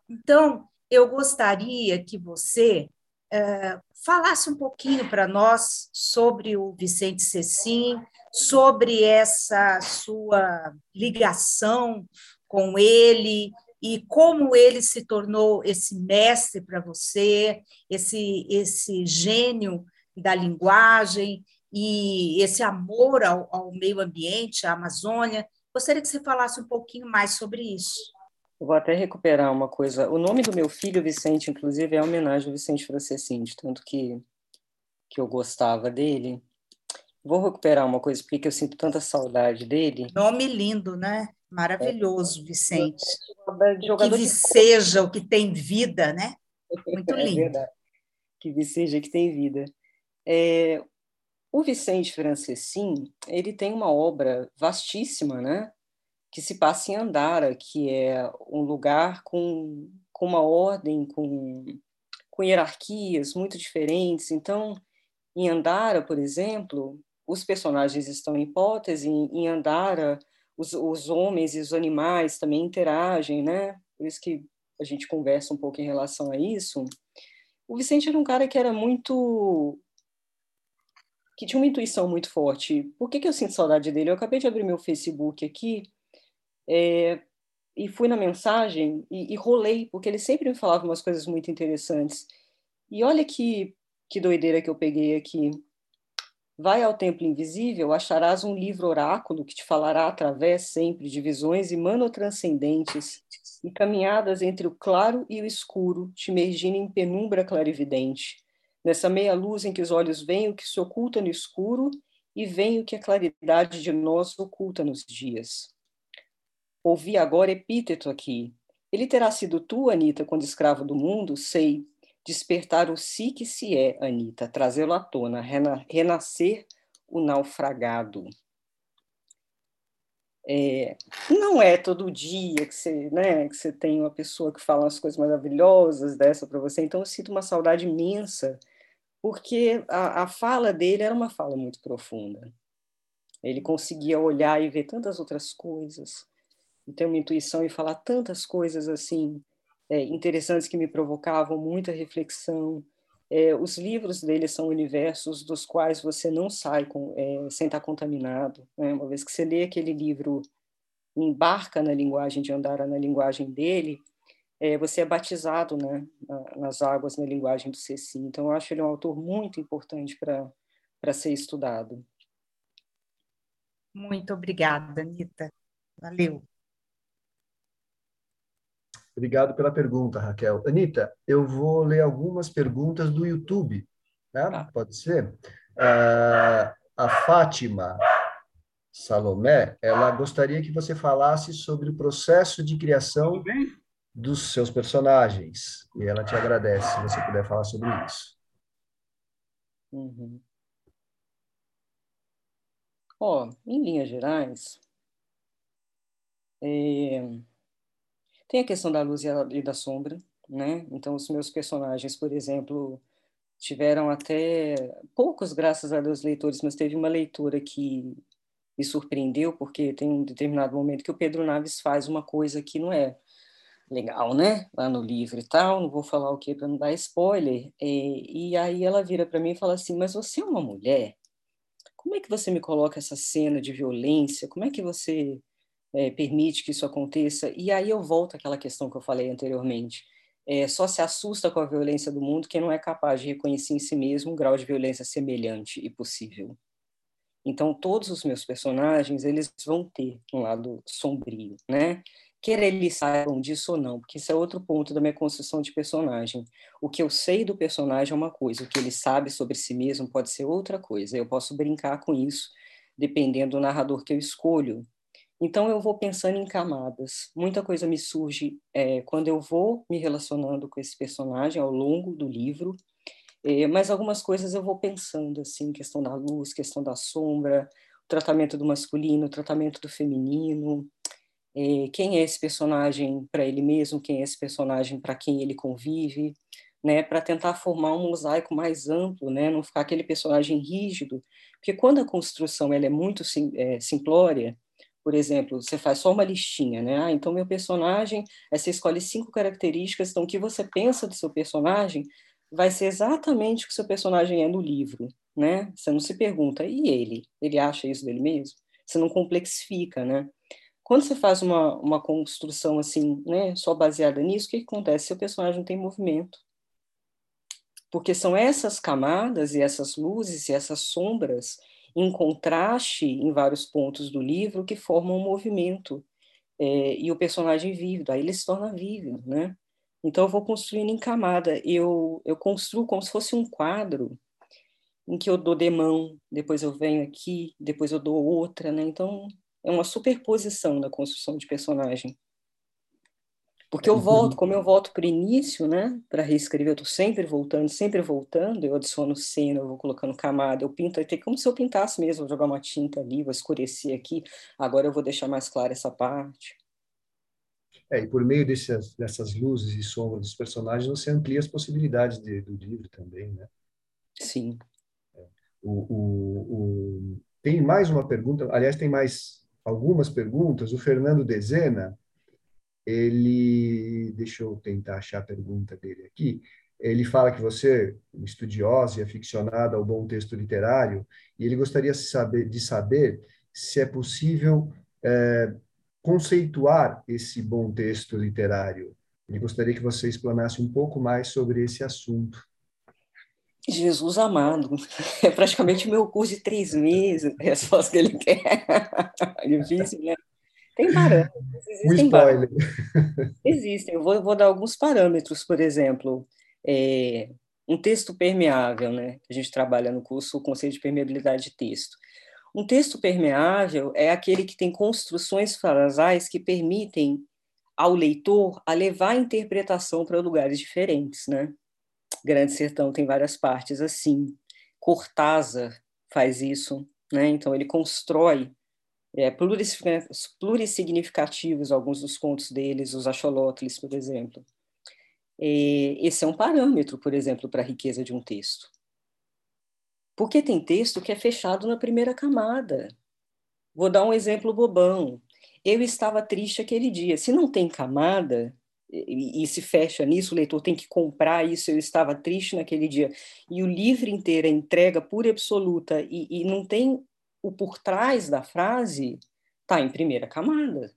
Então, eu gostaria que você uh, falasse um pouquinho para nós sobre o Vicente Cecim, sobre essa sua ligação com ele e como ele se tornou esse mestre para você, esse, esse gênio da linguagem e esse amor ao, ao meio ambiente, à Amazônia. Gostaria que você falasse um pouquinho mais sobre isso. Eu vou até recuperar uma coisa. O nome do meu filho, Vicente, inclusive, é homenagem ao Vicente Francescini, tanto que que eu gostava dele. Vou recuperar uma coisa, porque eu sinto tanta saudade dele. Nome lindo, né? Maravilhoso, Vicente. O que viceja, o que tem vida, né? Muito é lindo. É. Que viceja, que tem vida. É, o Vicente Francescin, ele tem uma obra vastíssima, né? Que se passa em Andara, que é um lugar com, com uma ordem, com, com hierarquias muito diferentes. Então, em Andara, por exemplo, os personagens estão em hipótese, em Andara, os, os homens e os animais também interagem, né? Por isso que a gente conversa um pouco em relação a isso. O Vicente era um cara que era muito que tinha uma intuição muito forte. Por que, que eu sinto saudade dele? Eu acabei de abrir meu Facebook aqui é, e fui na mensagem e, e, rolei, porque ele sempre me falava umas coisas muito interessantes. E olha que, que doideira que eu peguei aqui. Vai ao templo invisível, acharás um livro oráculo que te falará através sempre de visões e manotranscendentes e caminhadas entre o claro e o escuro, te emergindo em penumbra clarividente. Nessa meia luz em que os olhos veem o que se oculta no escuro e veem o que a claridade de nós oculta nos dias. Ouvi agora epíteto aqui. Ele terá sido tu, Anita, quando escravo do mundo, sei, despertar o si que se é, Anita, trazê-lo à tona, rena renascer o naufragado. É, não é todo dia que você, né, que você tem uma pessoa que fala umas coisas maravilhosas dessa para você, então eu sinto uma saudade imensa, porque a, a fala dele era uma fala muito profunda. Ele conseguia olhar e ver tantas outras coisas, ter uma intuição e falar tantas coisas assim é, interessantes que me provocavam muita reflexão. É, os livros dele são universos dos quais você não sai com, é, sem estar contaminado. Né? Uma vez que você lê aquele livro, embarca na linguagem de Andara, na linguagem dele, é, você é batizado né, nas águas, na linguagem do Ceci. Então, eu acho ele um autor muito importante para ser estudado. Muito obrigada, Anitta. Valeu. Obrigado pela pergunta, Raquel. Anitta, eu vou ler algumas perguntas do YouTube. Né? Tá. Pode ser? Uh, a Fátima Salomé, ela gostaria que você falasse sobre o processo de criação dos seus personagens. E ela te agradece se você puder falar sobre isso. Uhum. Ó, em linhas gerais, é tem a questão da luz e da sombra, né? Então, os meus personagens, por exemplo, tiveram até poucos, graças a Deus, leitores, mas teve uma leitura que me surpreendeu, porque tem um determinado momento que o Pedro Naves faz uma coisa que não é legal, né? Lá no livro e tal, não vou falar o que para não dar spoiler. E, e aí ela vira para mim e fala assim: Mas você é uma mulher? Como é que você me coloca essa cena de violência? Como é que você é, permite que isso aconteça. E aí eu volto àquela questão que eu falei anteriormente. É, só se assusta com a violência do mundo quem não é capaz de reconhecer em si mesmo um grau de violência semelhante e possível. Então, todos os meus personagens, eles vão ter um lado sombrio, né? Quer eles saibam disso ou não, porque isso é outro ponto da minha construção de personagem. O que eu sei do personagem é uma coisa, o que ele sabe sobre si mesmo pode ser outra coisa. Eu posso brincar com isso, dependendo do narrador que eu escolho, então, eu vou pensando em camadas. Muita coisa me surge é, quando eu vou me relacionando com esse personagem ao longo do livro, é, mas algumas coisas eu vou pensando, assim, questão da luz, questão da sombra, o tratamento do masculino, o tratamento do feminino, é, quem é esse personagem para ele mesmo, quem é esse personagem para quem ele convive, né, para tentar formar um mosaico mais amplo, né, não ficar aquele personagem rígido, porque quando a construção ela é muito sim, é, simplória, por exemplo, você faz só uma listinha, né? Ah, então meu personagem, aí você escolhe cinco características, então o que você pensa do seu personagem vai ser exatamente o que seu personagem é no livro, né? Você não se pergunta, e ele? Ele acha isso dele mesmo? Você não complexifica, né? Quando você faz uma, uma construção assim, né, só baseada nisso, o que, que acontece? Seu personagem tem movimento. Porque são essas camadas e essas luzes e essas sombras em contraste em vários pontos do livro que formam um movimento é, e o personagem vívido, aí ele se torna vívido, né? Então eu vou construindo em camada, eu, eu construo como se fosse um quadro em que eu dou demão, depois eu venho aqui, depois eu dou outra, né? Então, é uma superposição na construção de personagem. Porque eu volto, como eu volto para o início, né, para reescrever, eu estou sempre voltando, sempre voltando, eu adiciono cena, eu vou colocando camada, eu pinto, é como se eu pintasse mesmo, vou jogar uma tinta ali, vou escurecer aqui, agora eu vou deixar mais clara essa parte. É, e por meio dessas, dessas luzes e sombras dos personagens, você amplia as possibilidades de, do livro também, né? Sim. É. O, o, o, Tem mais uma pergunta, aliás, tem mais algumas perguntas. O Fernando Dezena, ele, deixa eu tentar achar a pergunta dele aqui. Ele fala que você é estudiosa e aficionada ao bom texto literário, e ele gostaria saber, de saber se é possível é, conceituar esse bom texto literário. Ele gostaria que você explanasse um pouco mais sobre esse assunto. Jesus amado, é praticamente meu curso de três meses, a resposta que ele quer. Difícil, né? Tem parâmetros. Existem um spoiler. Parâmetros. Existem. Eu vou, vou, dar alguns parâmetros, por exemplo, é, um texto permeável, né? A gente trabalha no curso o conceito de permeabilidade de texto. Um texto permeável é aquele que tem construções frasais que permitem ao leitor a levar a interpretação para lugares diferentes, né? Grande Sertão tem várias partes assim. Cortázar faz isso, né? Então ele constrói é, plurissignificativos alguns dos contos deles, os axolotls, por exemplo. E esse é um parâmetro, por exemplo, para a riqueza de um texto. Porque tem texto que é fechado na primeira camada. Vou dar um exemplo bobão. Eu estava triste aquele dia. Se não tem camada, e, e, se fecha nisso, o leitor tem que comprar isso, eu estava triste naquele dia, e o livro inteiro é entrega pura e absoluta, e, e não tem o por trás da frase está em primeira camada.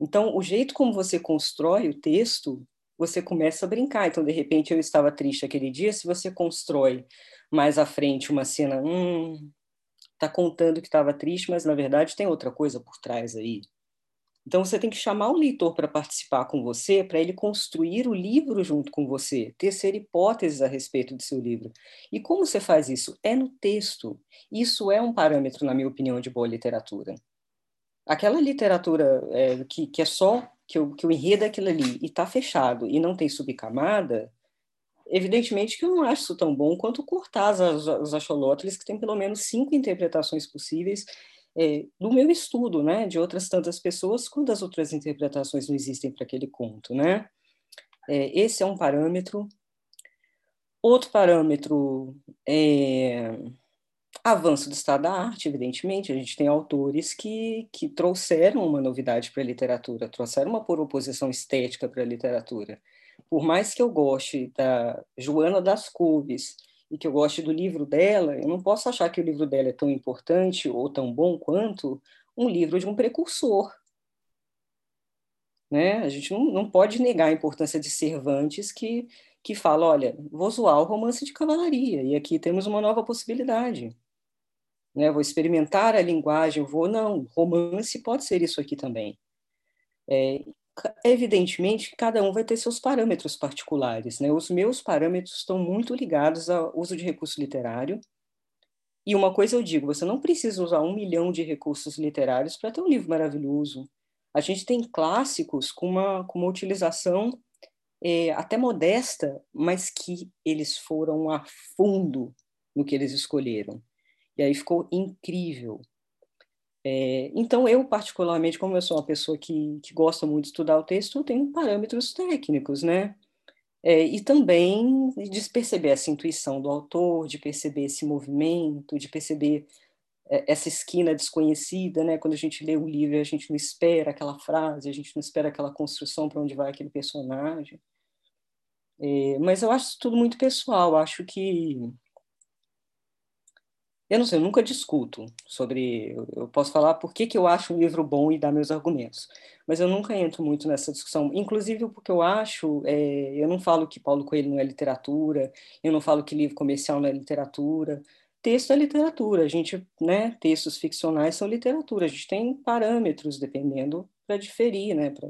Então, o jeito como você constrói o texto, você começa a brincar. Então, de repente, eu estava triste aquele dia. Se você constrói mais à frente uma cena, hum, tá contando que estava triste, mas na verdade tem outra coisa por trás aí. Então você tem que chamar o leitor para participar com você, para ele construir o livro junto com você, tecer hipóteses a respeito do seu livro. E como você faz isso? É no texto. Isso é um parâmetro, na minha opinião, de boa literatura. Aquela literatura é, que, que é só que o, que enredo aquilo ali e está fechado e não tem subcamada, evidentemente que eu não acho isso tão bom quanto cortar os, os axolotls, que tem pelo menos cinco interpretações possíveis é, do meu estudo, né, de outras tantas pessoas, quando as outras interpretações não existem para aquele conto, né? É, esse é um parâmetro. Outro parâmetro é avanço do estado da arte, evidentemente. A gente tem autores que, que trouxeram uma novidade para a literatura, trouxeram uma proposição estética para a literatura. Por mais que eu goste da Joana das Couves, e que eu goste do livro dela, eu não posso achar que o livro dela é tão importante ou tão bom quanto um livro de um precursor. Né? A gente não, não pode negar a importância de Cervantes, que, que fala: olha, vou zoar o romance de cavalaria, e aqui temos uma nova possibilidade. Né? Vou experimentar a linguagem, vou. Não, romance pode ser isso aqui também. É, evidentemente, cada um vai ter seus parâmetros particulares. Né? Os meus parâmetros estão muito ligados ao uso de recurso literário. E uma coisa eu digo: você não precisa usar um milhão de recursos literários para ter um livro maravilhoso. A gente tem clássicos com uma, com uma utilização é, até modesta, mas que eles foram a fundo no que eles escolheram. E aí ficou incrível. É, então, eu, particularmente, como eu sou uma pessoa que, que gosta muito de estudar o texto, tenho parâmetros técnicos, né? É, e também de perceber essa intuição do autor, de perceber esse movimento, de perceber é, essa esquina desconhecida, né? Quando a gente lê um livro, a gente não espera aquela frase, a gente não espera aquela construção para onde vai aquele personagem. É, mas eu acho tudo muito pessoal. Acho que eu não sei, eu nunca discuto sobre. Eu posso falar por que, que eu acho um livro bom e dar meus argumentos, mas eu nunca entro muito nessa discussão, inclusive porque eu acho. É, eu não falo que Paulo Coelho não é literatura, eu não falo que livro comercial não é literatura. Texto é literatura, a gente, né, textos ficcionais são literatura, a gente tem parâmetros dependendo para diferir, né, pra...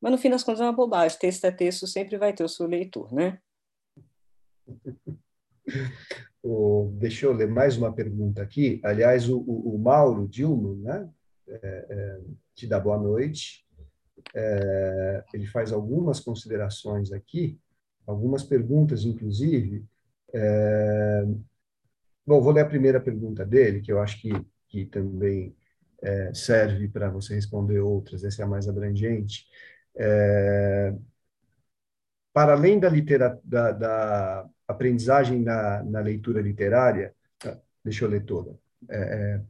mas no fim das contas é uma bobagem, texto é texto, sempre vai ter o seu leitor, né? o, deixa eu ler mais uma pergunta aqui. Aliás, o, o, o Mauro Dilmo, né? É, é, te dá boa noite. É, ele faz algumas considerações aqui, algumas perguntas, inclusive. É, bom, vou ler a primeira pergunta dele, que eu acho que, que também é, serve para você responder outras, essa é a mais abrangente. Para além da, litera, da, da aprendizagem na, na, leitura literária, tá, deixa eu ler toda. É, é,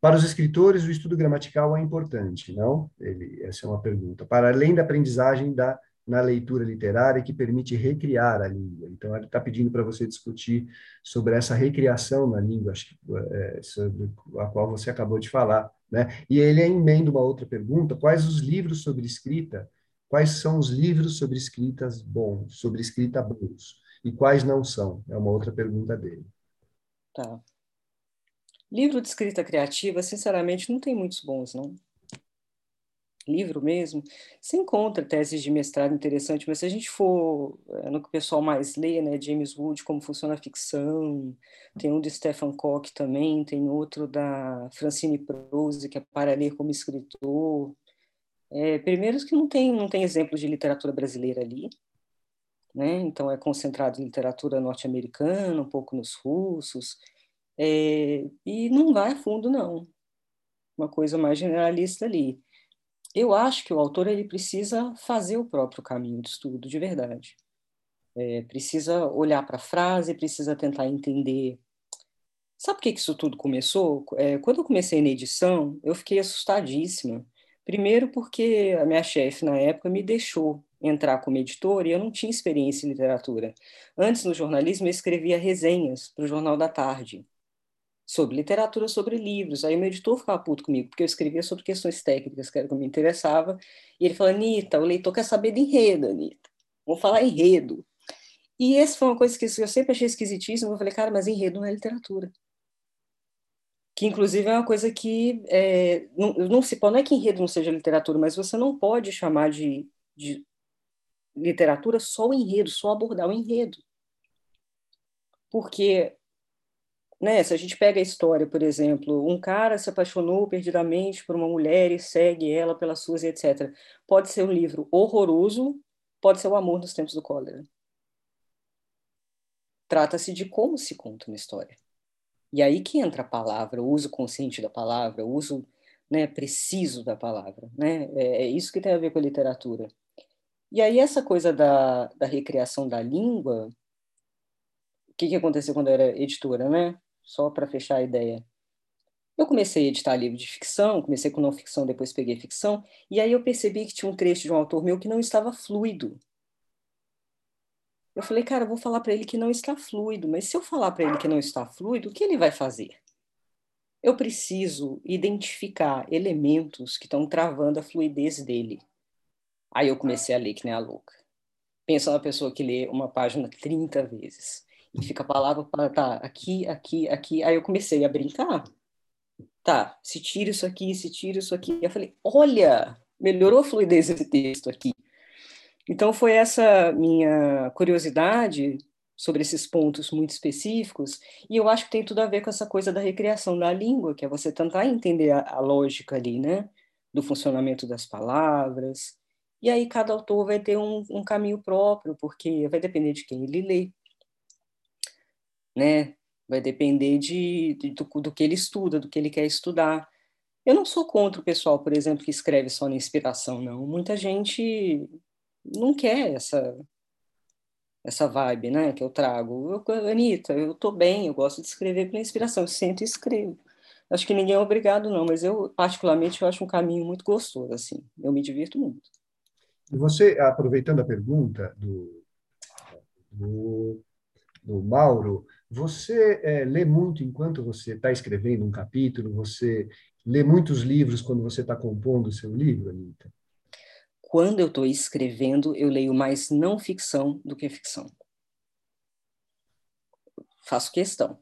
para os escritores, o estudo gramatical é importante, não? Ele, essa é uma pergunta. Para além da aprendizagem da, na leitura literária, que permite recriar a língua. Então, ele está pedindo para você discutir sobre essa recriação na língua, acho que, é, sobre a qual você acabou de falar. Né? E ele emenda uma outra pergunta: quais os livros sobre escrita quais são os livros sobre escritas bons, sobre escrita bons, e quais não são? É uma outra pergunta dele. Tá. Livro de escrita criativa, sinceramente, não tem muitos bons, não. Livro mesmo, você encontra teses de mestrado interessante, mas se a gente for é, no que o pessoal mais lê, né, James Wood, Como Funciona a Ficção, tem um de Stephen Koch também, tem outro da Francine Prose, que é para ler como escritor, é, primeiro que não tem, não tem exemplo de literatura brasileira ali, né? então é concentrado em literatura norte-americana, um pouco nos russos, é, e não vai a fundo, não. Uma coisa mais generalista ali. Eu acho que o autor ele precisa fazer o próprio caminho de estudo, de verdade. É, precisa olhar para a frase, precisa tentar entender. Sabe por que isso tudo começou? É, quando eu comecei na edição, eu fiquei assustadíssima Primeiro, porque a minha chefe, na época, me deixou entrar como editora e eu não tinha experiência em literatura. Antes, no jornalismo, eu escrevia resenhas para o Jornal da Tarde sobre literatura, sobre livros. Aí o meu editor ficava puto comigo, porque eu escrevia sobre questões técnicas, que era que me interessava. E ele falou, Anitta, o leitor quer saber de enredo, Anitta. Vamos falar enredo. E essa foi uma coisa que eu sempre achei esquisitíssima. Eu falei, cara, mas enredo não é literatura que inclusive é uma coisa que é, não, não, se não é que enredo não seja literatura, mas você não pode chamar de, de literatura só o enredo, só abordar o enredo. Porque, né, se a gente pega a história, por exemplo, um cara se apaixonou perdidamente por uma mulher e segue ela pelas suas e etc. Pode ser um livro horroroso, pode ser o amor nos tempos do cólera. Trata-se de como se conta uma história. E aí que entra a palavra, o uso consciente da palavra, o uso né, preciso da palavra. Né? É, é isso que tem a ver com a literatura. E aí essa coisa da, da recriação da língua, o que, que aconteceu quando eu era editora, né? Só para fechar a ideia. Eu comecei a editar livro de ficção, comecei com não ficção, depois peguei ficção, e aí eu percebi que tinha um trecho de um autor meu que não estava fluido. Eu falei, cara, eu vou falar para ele que não está fluido, mas se eu falar para ele que não está fluido, o que ele vai fazer? Eu preciso identificar elementos que estão travando a fluidez dele. Aí eu comecei a ler que nem a louca. Pensa uma pessoa que lê uma página 30 vezes e fica a palavra para tá aqui, aqui, aqui. Aí eu comecei a brincar. Tá, se tira isso aqui, se tira isso aqui. Eu falei, olha, melhorou a fluidez desse texto aqui. Então, foi essa minha curiosidade sobre esses pontos muito específicos, e eu acho que tem tudo a ver com essa coisa da recriação da língua, que é você tentar entender a, a lógica ali, né, do funcionamento das palavras, e aí cada autor vai ter um, um caminho próprio, porque vai depender de quem ele lê, né, vai depender de, de do, do que ele estuda, do que ele quer estudar. Eu não sou contra o pessoal, por exemplo, que escreve só na inspiração, não. Muita gente não quer essa essa vibe, né, que eu trago. Eu, Anitta, eu tô bem, eu gosto de escrever pela inspiração, eu sento e escrevo. Acho que ninguém é obrigado, não, mas eu, particularmente, eu acho um caminho muito gostoso, assim. Eu me divirto muito. E você, aproveitando a pergunta do, do, do Mauro, você é, lê muito enquanto você está escrevendo um capítulo? Você lê muitos livros quando você está compondo o seu livro, Anitta? Quando eu estou escrevendo, eu leio mais não ficção do que ficção. Faço questão.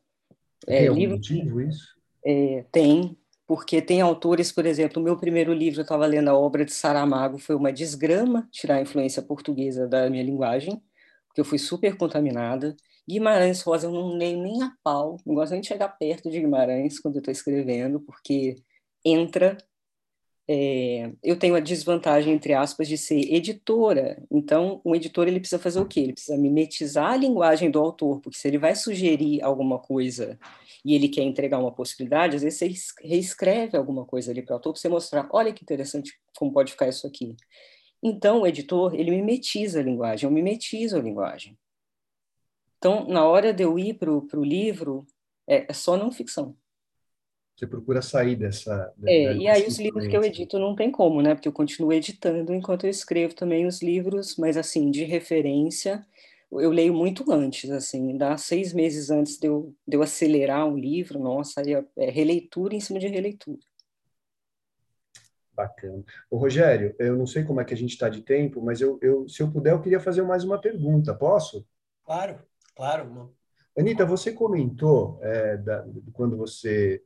É, tem algum livro, motivo isso? É, tem, porque tem autores, por exemplo, o meu primeiro livro, eu estava lendo a obra de Saramago, foi uma desgrama tirar a influência portuguesa da minha linguagem, porque eu fui super contaminada, Guimarães Rosa, eu não leio nem a pau, não gosto nem de chegar perto de Guimarães quando eu estou escrevendo, porque entra. É, eu tenho a desvantagem, entre aspas, de ser editora. Então, um editor ele precisa fazer o quê? Ele precisa mimetizar a linguagem do autor, porque se ele vai sugerir alguma coisa e ele quer entregar uma possibilidade, às vezes você reescreve alguma coisa ali para o autor para você mostrar, olha que interessante como pode ficar isso aqui. Então, o editor, ele mimetiza a linguagem, eu mimetizo a linguagem. Então, na hora de eu ir para o livro, é, é, só não ficção. Você procura sair dessa. É, e aí os livros que eu edito não tem como, né? Porque eu continuo editando enquanto eu escrevo também os livros, mas assim, de referência, eu leio muito antes, assim, dá seis meses antes de eu, de eu acelerar um livro, nossa, aí é, é releitura em cima de releitura. Bacana. Ô, Rogério, eu não sei como é que a gente está de tempo, mas eu, eu, se eu puder, eu queria fazer mais uma pergunta, posso? Claro, claro. Anitta, você comentou é, da, quando você,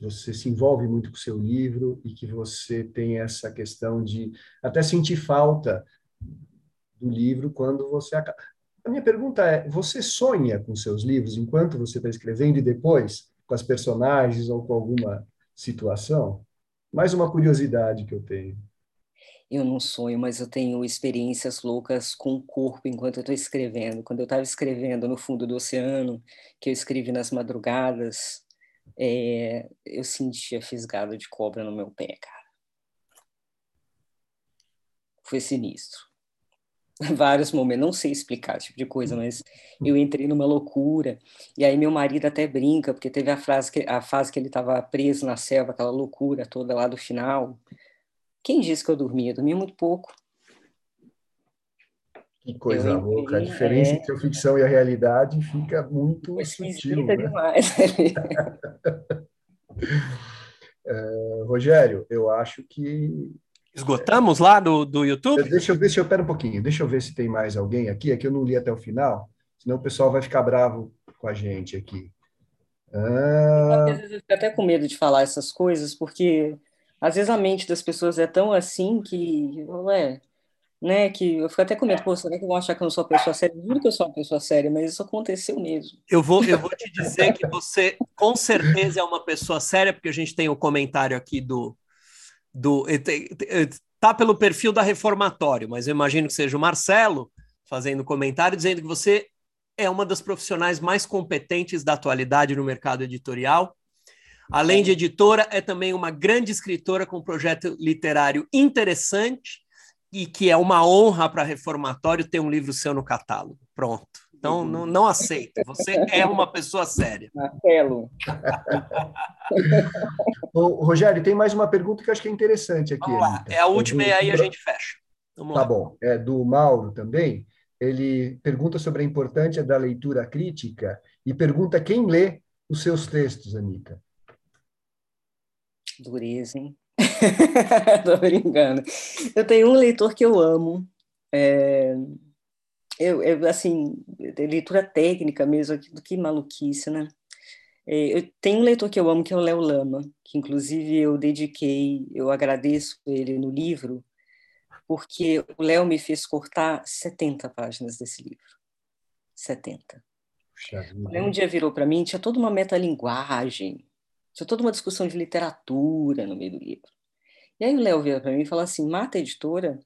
você se envolve muito com o seu livro e que você tem essa questão de até sentir falta do livro quando você acaba. A minha pergunta é: você sonha com seus livros enquanto você está escrevendo e depois com as personagens ou com alguma situação? Mais uma curiosidade que eu tenho. Eu não sonho, mas eu tenho experiências loucas com o corpo enquanto eu estou escrevendo. Quando eu estava escrevendo no fundo do oceano, que eu escrevi nas madrugadas, é, eu sentia fisgado de cobra no meu pé, cara. Foi sinistro. Vários momentos, não sei explicar esse tipo de coisa, mas eu entrei numa loucura. E aí meu marido até brinca, porque teve a, frase que, a fase que ele estava preso na selva, aquela loucura toda lá do final. Quem disse que eu dormia? Eu dormia muito pouco. Que coisa eu louca. A diferença é... entre a ficção e a realidade fica muito é sutil. Né? demais. é, Rogério, eu acho que Esgotamos lá do, do YouTube? Deixa eu ver se eu pera um pouquinho. Deixa eu ver se tem mais alguém aqui. Aqui eu não li até o final, senão o pessoal vai ficar bravo com a gente aqui. Ah... Às vezes eu fico até com medo de falar essas coisas, porque às vezes a mente das pessoas é tão assim que, ué, né, que eu fico até com medo, pô, será que vão achar que eu não sou uma pessoa séria? Juro que eu sou uma pessoa séria, mas isso aconteceu mesmo. Eu vou, eu vou te dizer que você com certeza é uma pessoa séria, porque a gente tem o um comentário aqui do, do tá pelo perfil da Reformatório, mas eu imagino que seja o Marcelo fazendo comentário dizendo que você é uma das profissionais mais competentes da atualidade no mercado editorial. Além de editora, é também uma grande escritora com um projeto literário interessante e que é uma honra para Reformatório ter um livro seu no catálogo. Pronto. Então, uhum. não, não aceito. Você é uma pessoa séria. Marcelo. Ô, Rogério, tem mais uma pergunta que eu acho que é interessante aqui. É a última é e aí a gente fecha. Vamos tá lá. bom. É do Mauro também. Ele pergunta sobre a importância da leitura crítica e pergunta quem lê os seus textos, Anitta. Dureza, hein? Tô brincando. Eu tenho um leitor que eu amo. É eu, eu, assim, leitura técnica mesmo, do que maluquice, né? É, eu tenho um leitor que eu amo, que é o Léo Lama, que inclusive eu dediquei, eu agradeço ele no livro, porque o Léo me fez cortar 70 páginas desse livro. 70. O Léo um dia virou para mim, tinha toda uma metalinguagem, tinha toda uma discussão de literatura no meio do livro. E aí o Léo veio para mim e falou assim: mata a editora,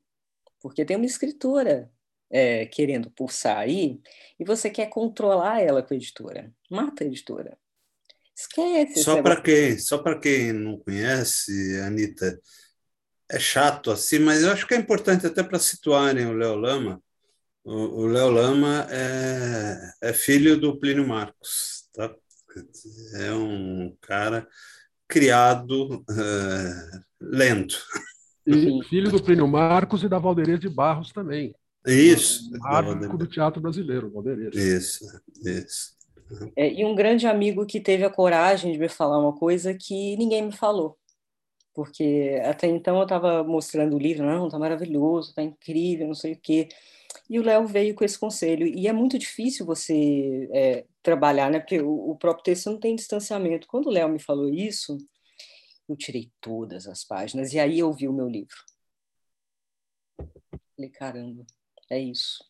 porque tem uma escritora é, querendo pulsar aí, e você quer controlar ela com a editora. Mata a editora. Esquece. Só para quem, só para quem não conhece, Anitta, é chato assim, mas eu acho que é importante até para situarem o Léo Lama. O Léo Lama é, é filho do Plínio Marcos, tá? É um cara criado é, lento. Filho do Plínio Marcos e da Valderez de Barros também. Isso. Marco do teatro brasileiro, Valdeirês. Isso, isso. É, e um grande amigo que teve a coragem de me falar uma coisa que ninguém me falou. Porque até então eu estava mostrando o livro, não, tá maravilhoso, tá incrível, não sei o quê. E o Léo veio com esse conselho. E é muito difícil você é, trabalhar, né? Porque o, o próprio texto não tem distanciamento. Quando o Léo me falou isso, eu tirei todas as páginas e aí eu vi o meu livro. Falei, caramba, é isso.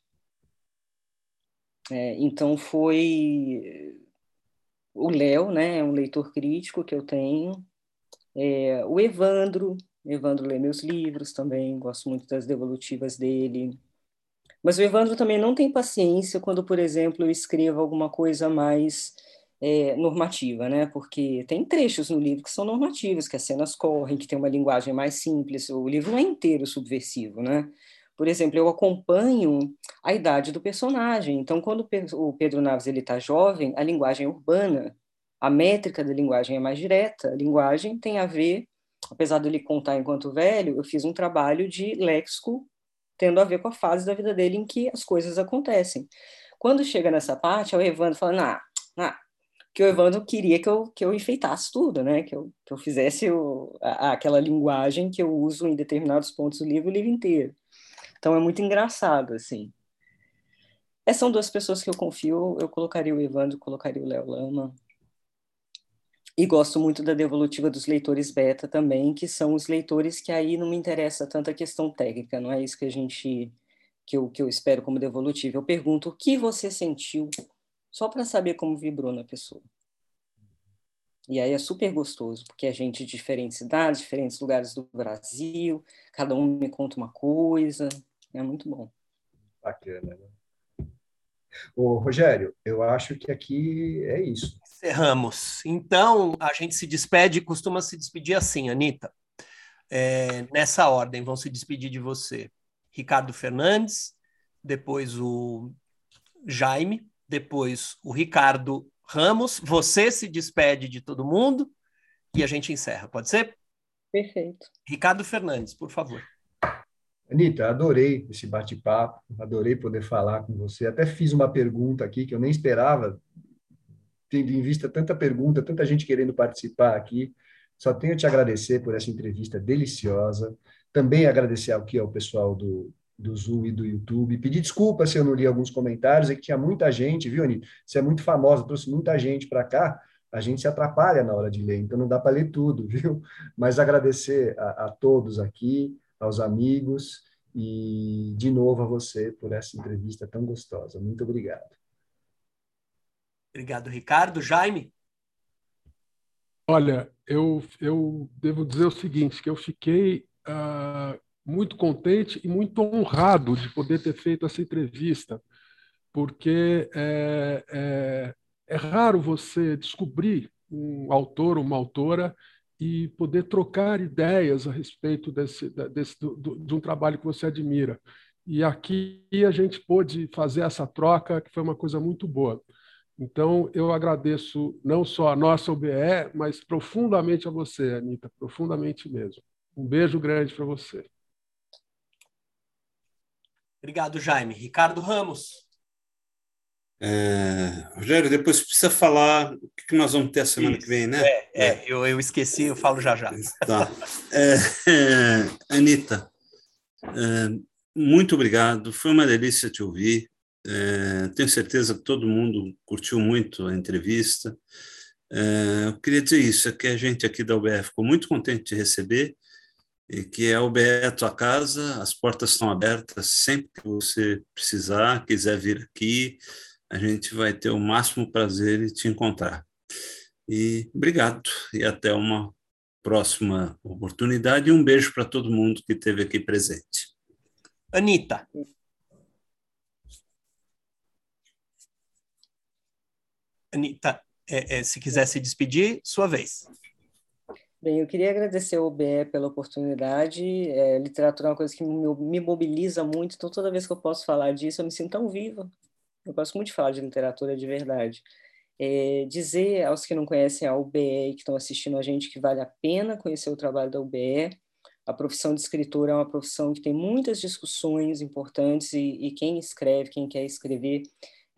É, então foi o Léo, né, é um leitor crítico que eu tenho, é, o Evandro, Evandro lê meus livros também, gosto muito das devolutivas dele, mas o Evandro também não tem paciência quando, por exemplo, eu escrevo alguma coisa mais é, normativa, né? Porque tem trechos no livro que são normativos, que as cenas correm, que tem uma linguagem mais simples. O livro não é inteiro subversivo, né? Por exemplo, eu acompanho a idade do personagem. Então, quando o Pedro Naves ele está jovem, a linguagem é urbana, a métrica da linguagem é mais direta. A linguagem tem a ver, apesar dele contar enquanto velho, eu fiz um trabalho de léxico tendo a ver com a fase da vida dele em que as coisas acontecem. Quando chega nessa parte, é o Evandro falando, ah, ah, que o Evandro queria que eu, que eu enfeitasse tudo, né? que, eu, que eu fizesse o, a, aquela linguagem que eu uso em determinados pontos do livro, o livro inteiro. Então é muito engraçado, assim. Essas são duas pessoas que eu confio, eu colocaria o Evandro, colocaria o Léo Lama. E gosto muito da devolutiva dos leitores beta também, que são os leitores que aí não me interessa tanto a questão técnica, não é isso que a gente que eu, que eu espero como devolutiva. Eu pergunto o que você sentiu, só para saber como vibrou na pessoa. E aí é super gostoso, porque a gente de diferentes cidades, diferentes lugares do Brasil, cada um me conta uma coisa, é muito bom. Bacana, né? Ô, Rogério, eu acho que aqui é isso. Encerramos. Então, a gente se despede, costuma se despedir assim, Anitta. É, nessa ordem, vão se despedir de você. Ricardo Fernandes, depois o Jaime, depois o Ricardo Ramos. Você se despede de todo mundo e a gente encerra, pode ser? Perfeito. Ricardo Fernandes, por favor. Anitta, adorei esse bate-papo, adorei poder falar com você. Até fiz uma pergunta aqui que eu nem esperava, tendo em vista tanta pergunta, tanta gente querendo participar aqui. Só tenho a te agradecer por essa entrevista deliciosa. Também agradecer aqui ao pessoal do, do Zoom e do YouTube. Pedir desculpa se eu não li alguns comentários, é que tinha muita gente, viu, Anitta? Você é muito famosa, trouxe muita gente para cá a gente se atrapalha na hora de ler, então não dá para ler tudo, viu? Mas agradecer a, a, todos aqui, aos amigos e de novo a você por essa entrevista tão gostosa. Muito obrigado. Obrigado, Ricardo. Jaime? Olha, eu, eu devo dizer o seguinte, que eu fiquei uh, muito contente e muito honrado de poder ter feito essa entrevista, porque é, é, é raro você descobrir um autor, uma autora, e poder trocar ideias a respeito desse, desse do, de um trabalho que você admira. E aqui a gente pôde fazer essa troca, que foi uma coisa muito boa. Então, eu agradeço não só a nossa OBE, mas profundamente a você, Anitta, profundamente mesmo. Um beijo grande para você. Obrigado, Jaime. Ricardo Ramos. É, Rogério, depois precisa falar o que nós vamos ter a semana Isso, que vem, né? É, é, Eu, eu esqueci, eu falo já já. Tá. É, é, Anitta, é, muito obrigado, foi uma delícia te ouvir. É, tenho certeza que todo mundo curtiu muito a entrevista. É, eu queria dizer isso, é que a gente aqui da UBF ficou muito contente de receber e que a UBE é a tua casa, as portas estão abertas sempre que você precisar, quiser vir aqui, a gente vai ter o máximo prazer em te encontrar. E obrigado e até uma próxima oportunidade e um beijo para todo mundo que esteve aqui presente. Anitta. Anitta, é, é, se quiser se despedir, sua vez. Bem, eu queria agradecer ao BE pela oportunidade. É, literatura é uma coisa que me, me mobiliza muito, então toda vez que eu posso falar disso, eu me sinto tão viva. Eu gosto muito de falar de literatura de verdade. É, dizer aos que não conhecem a UBE e que estão assistindo a gente que vale a pena conhecer o trabalho da UBE. A profissão de escritor é uma profissão que tem muitas discussões importantes e, e quem escreve, quem quer escrever,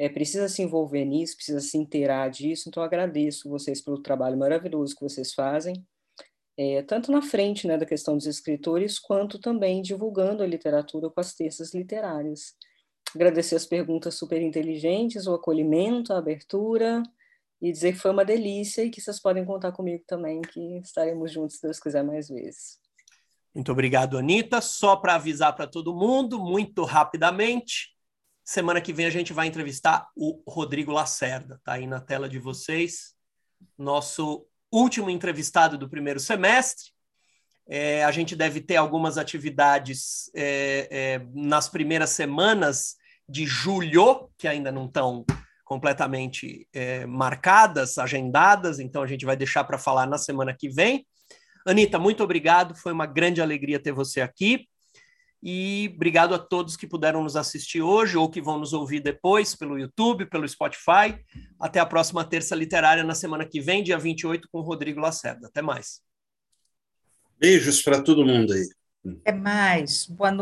é, precisa se envolver nisso, precisa se inteirar disso. Então, agradeço vocês pelo trabalho maravilhoso que vocês fazem, é, tanto na frente né, da questão dos escritores, quanto também divulgando a literatura com as terças literárias agradecer as perguntas super inteligentes, o acolhimento, a abertura e dizer que foi uma delícia e que vocês podem contar comigo também, que estaremos juntos, se Deus quiser, mais vezes. Muito obrigado, Anitta. Só para avisar para todo mundo, muito rapidamente, Semana que vem a gente vai entrevistar o Rodrigo Lacerda, tá aí na tela de vocês, nosso último entrevistado do primeiro semestre. É, a gente deve ter algumas atividades é, é, nas primeiras semanas de julho, que ainda não estão completamente é, marcadas, agendadas, então a gente vai deixar para falar na semana que vem. Anitta, muito obrigado, foi uma grande alegria ter você aqui. E obrigado a todos que puderam nos assistir hoje ou que vão nos ouvir depois pelo YouTube, pelo Spotify. Até a próxima terça literária na semana que vem, dia 28, com o Rodrigo Lacerda. Até mais. Beijos para todo mundo aí. Até mais. Boa noite.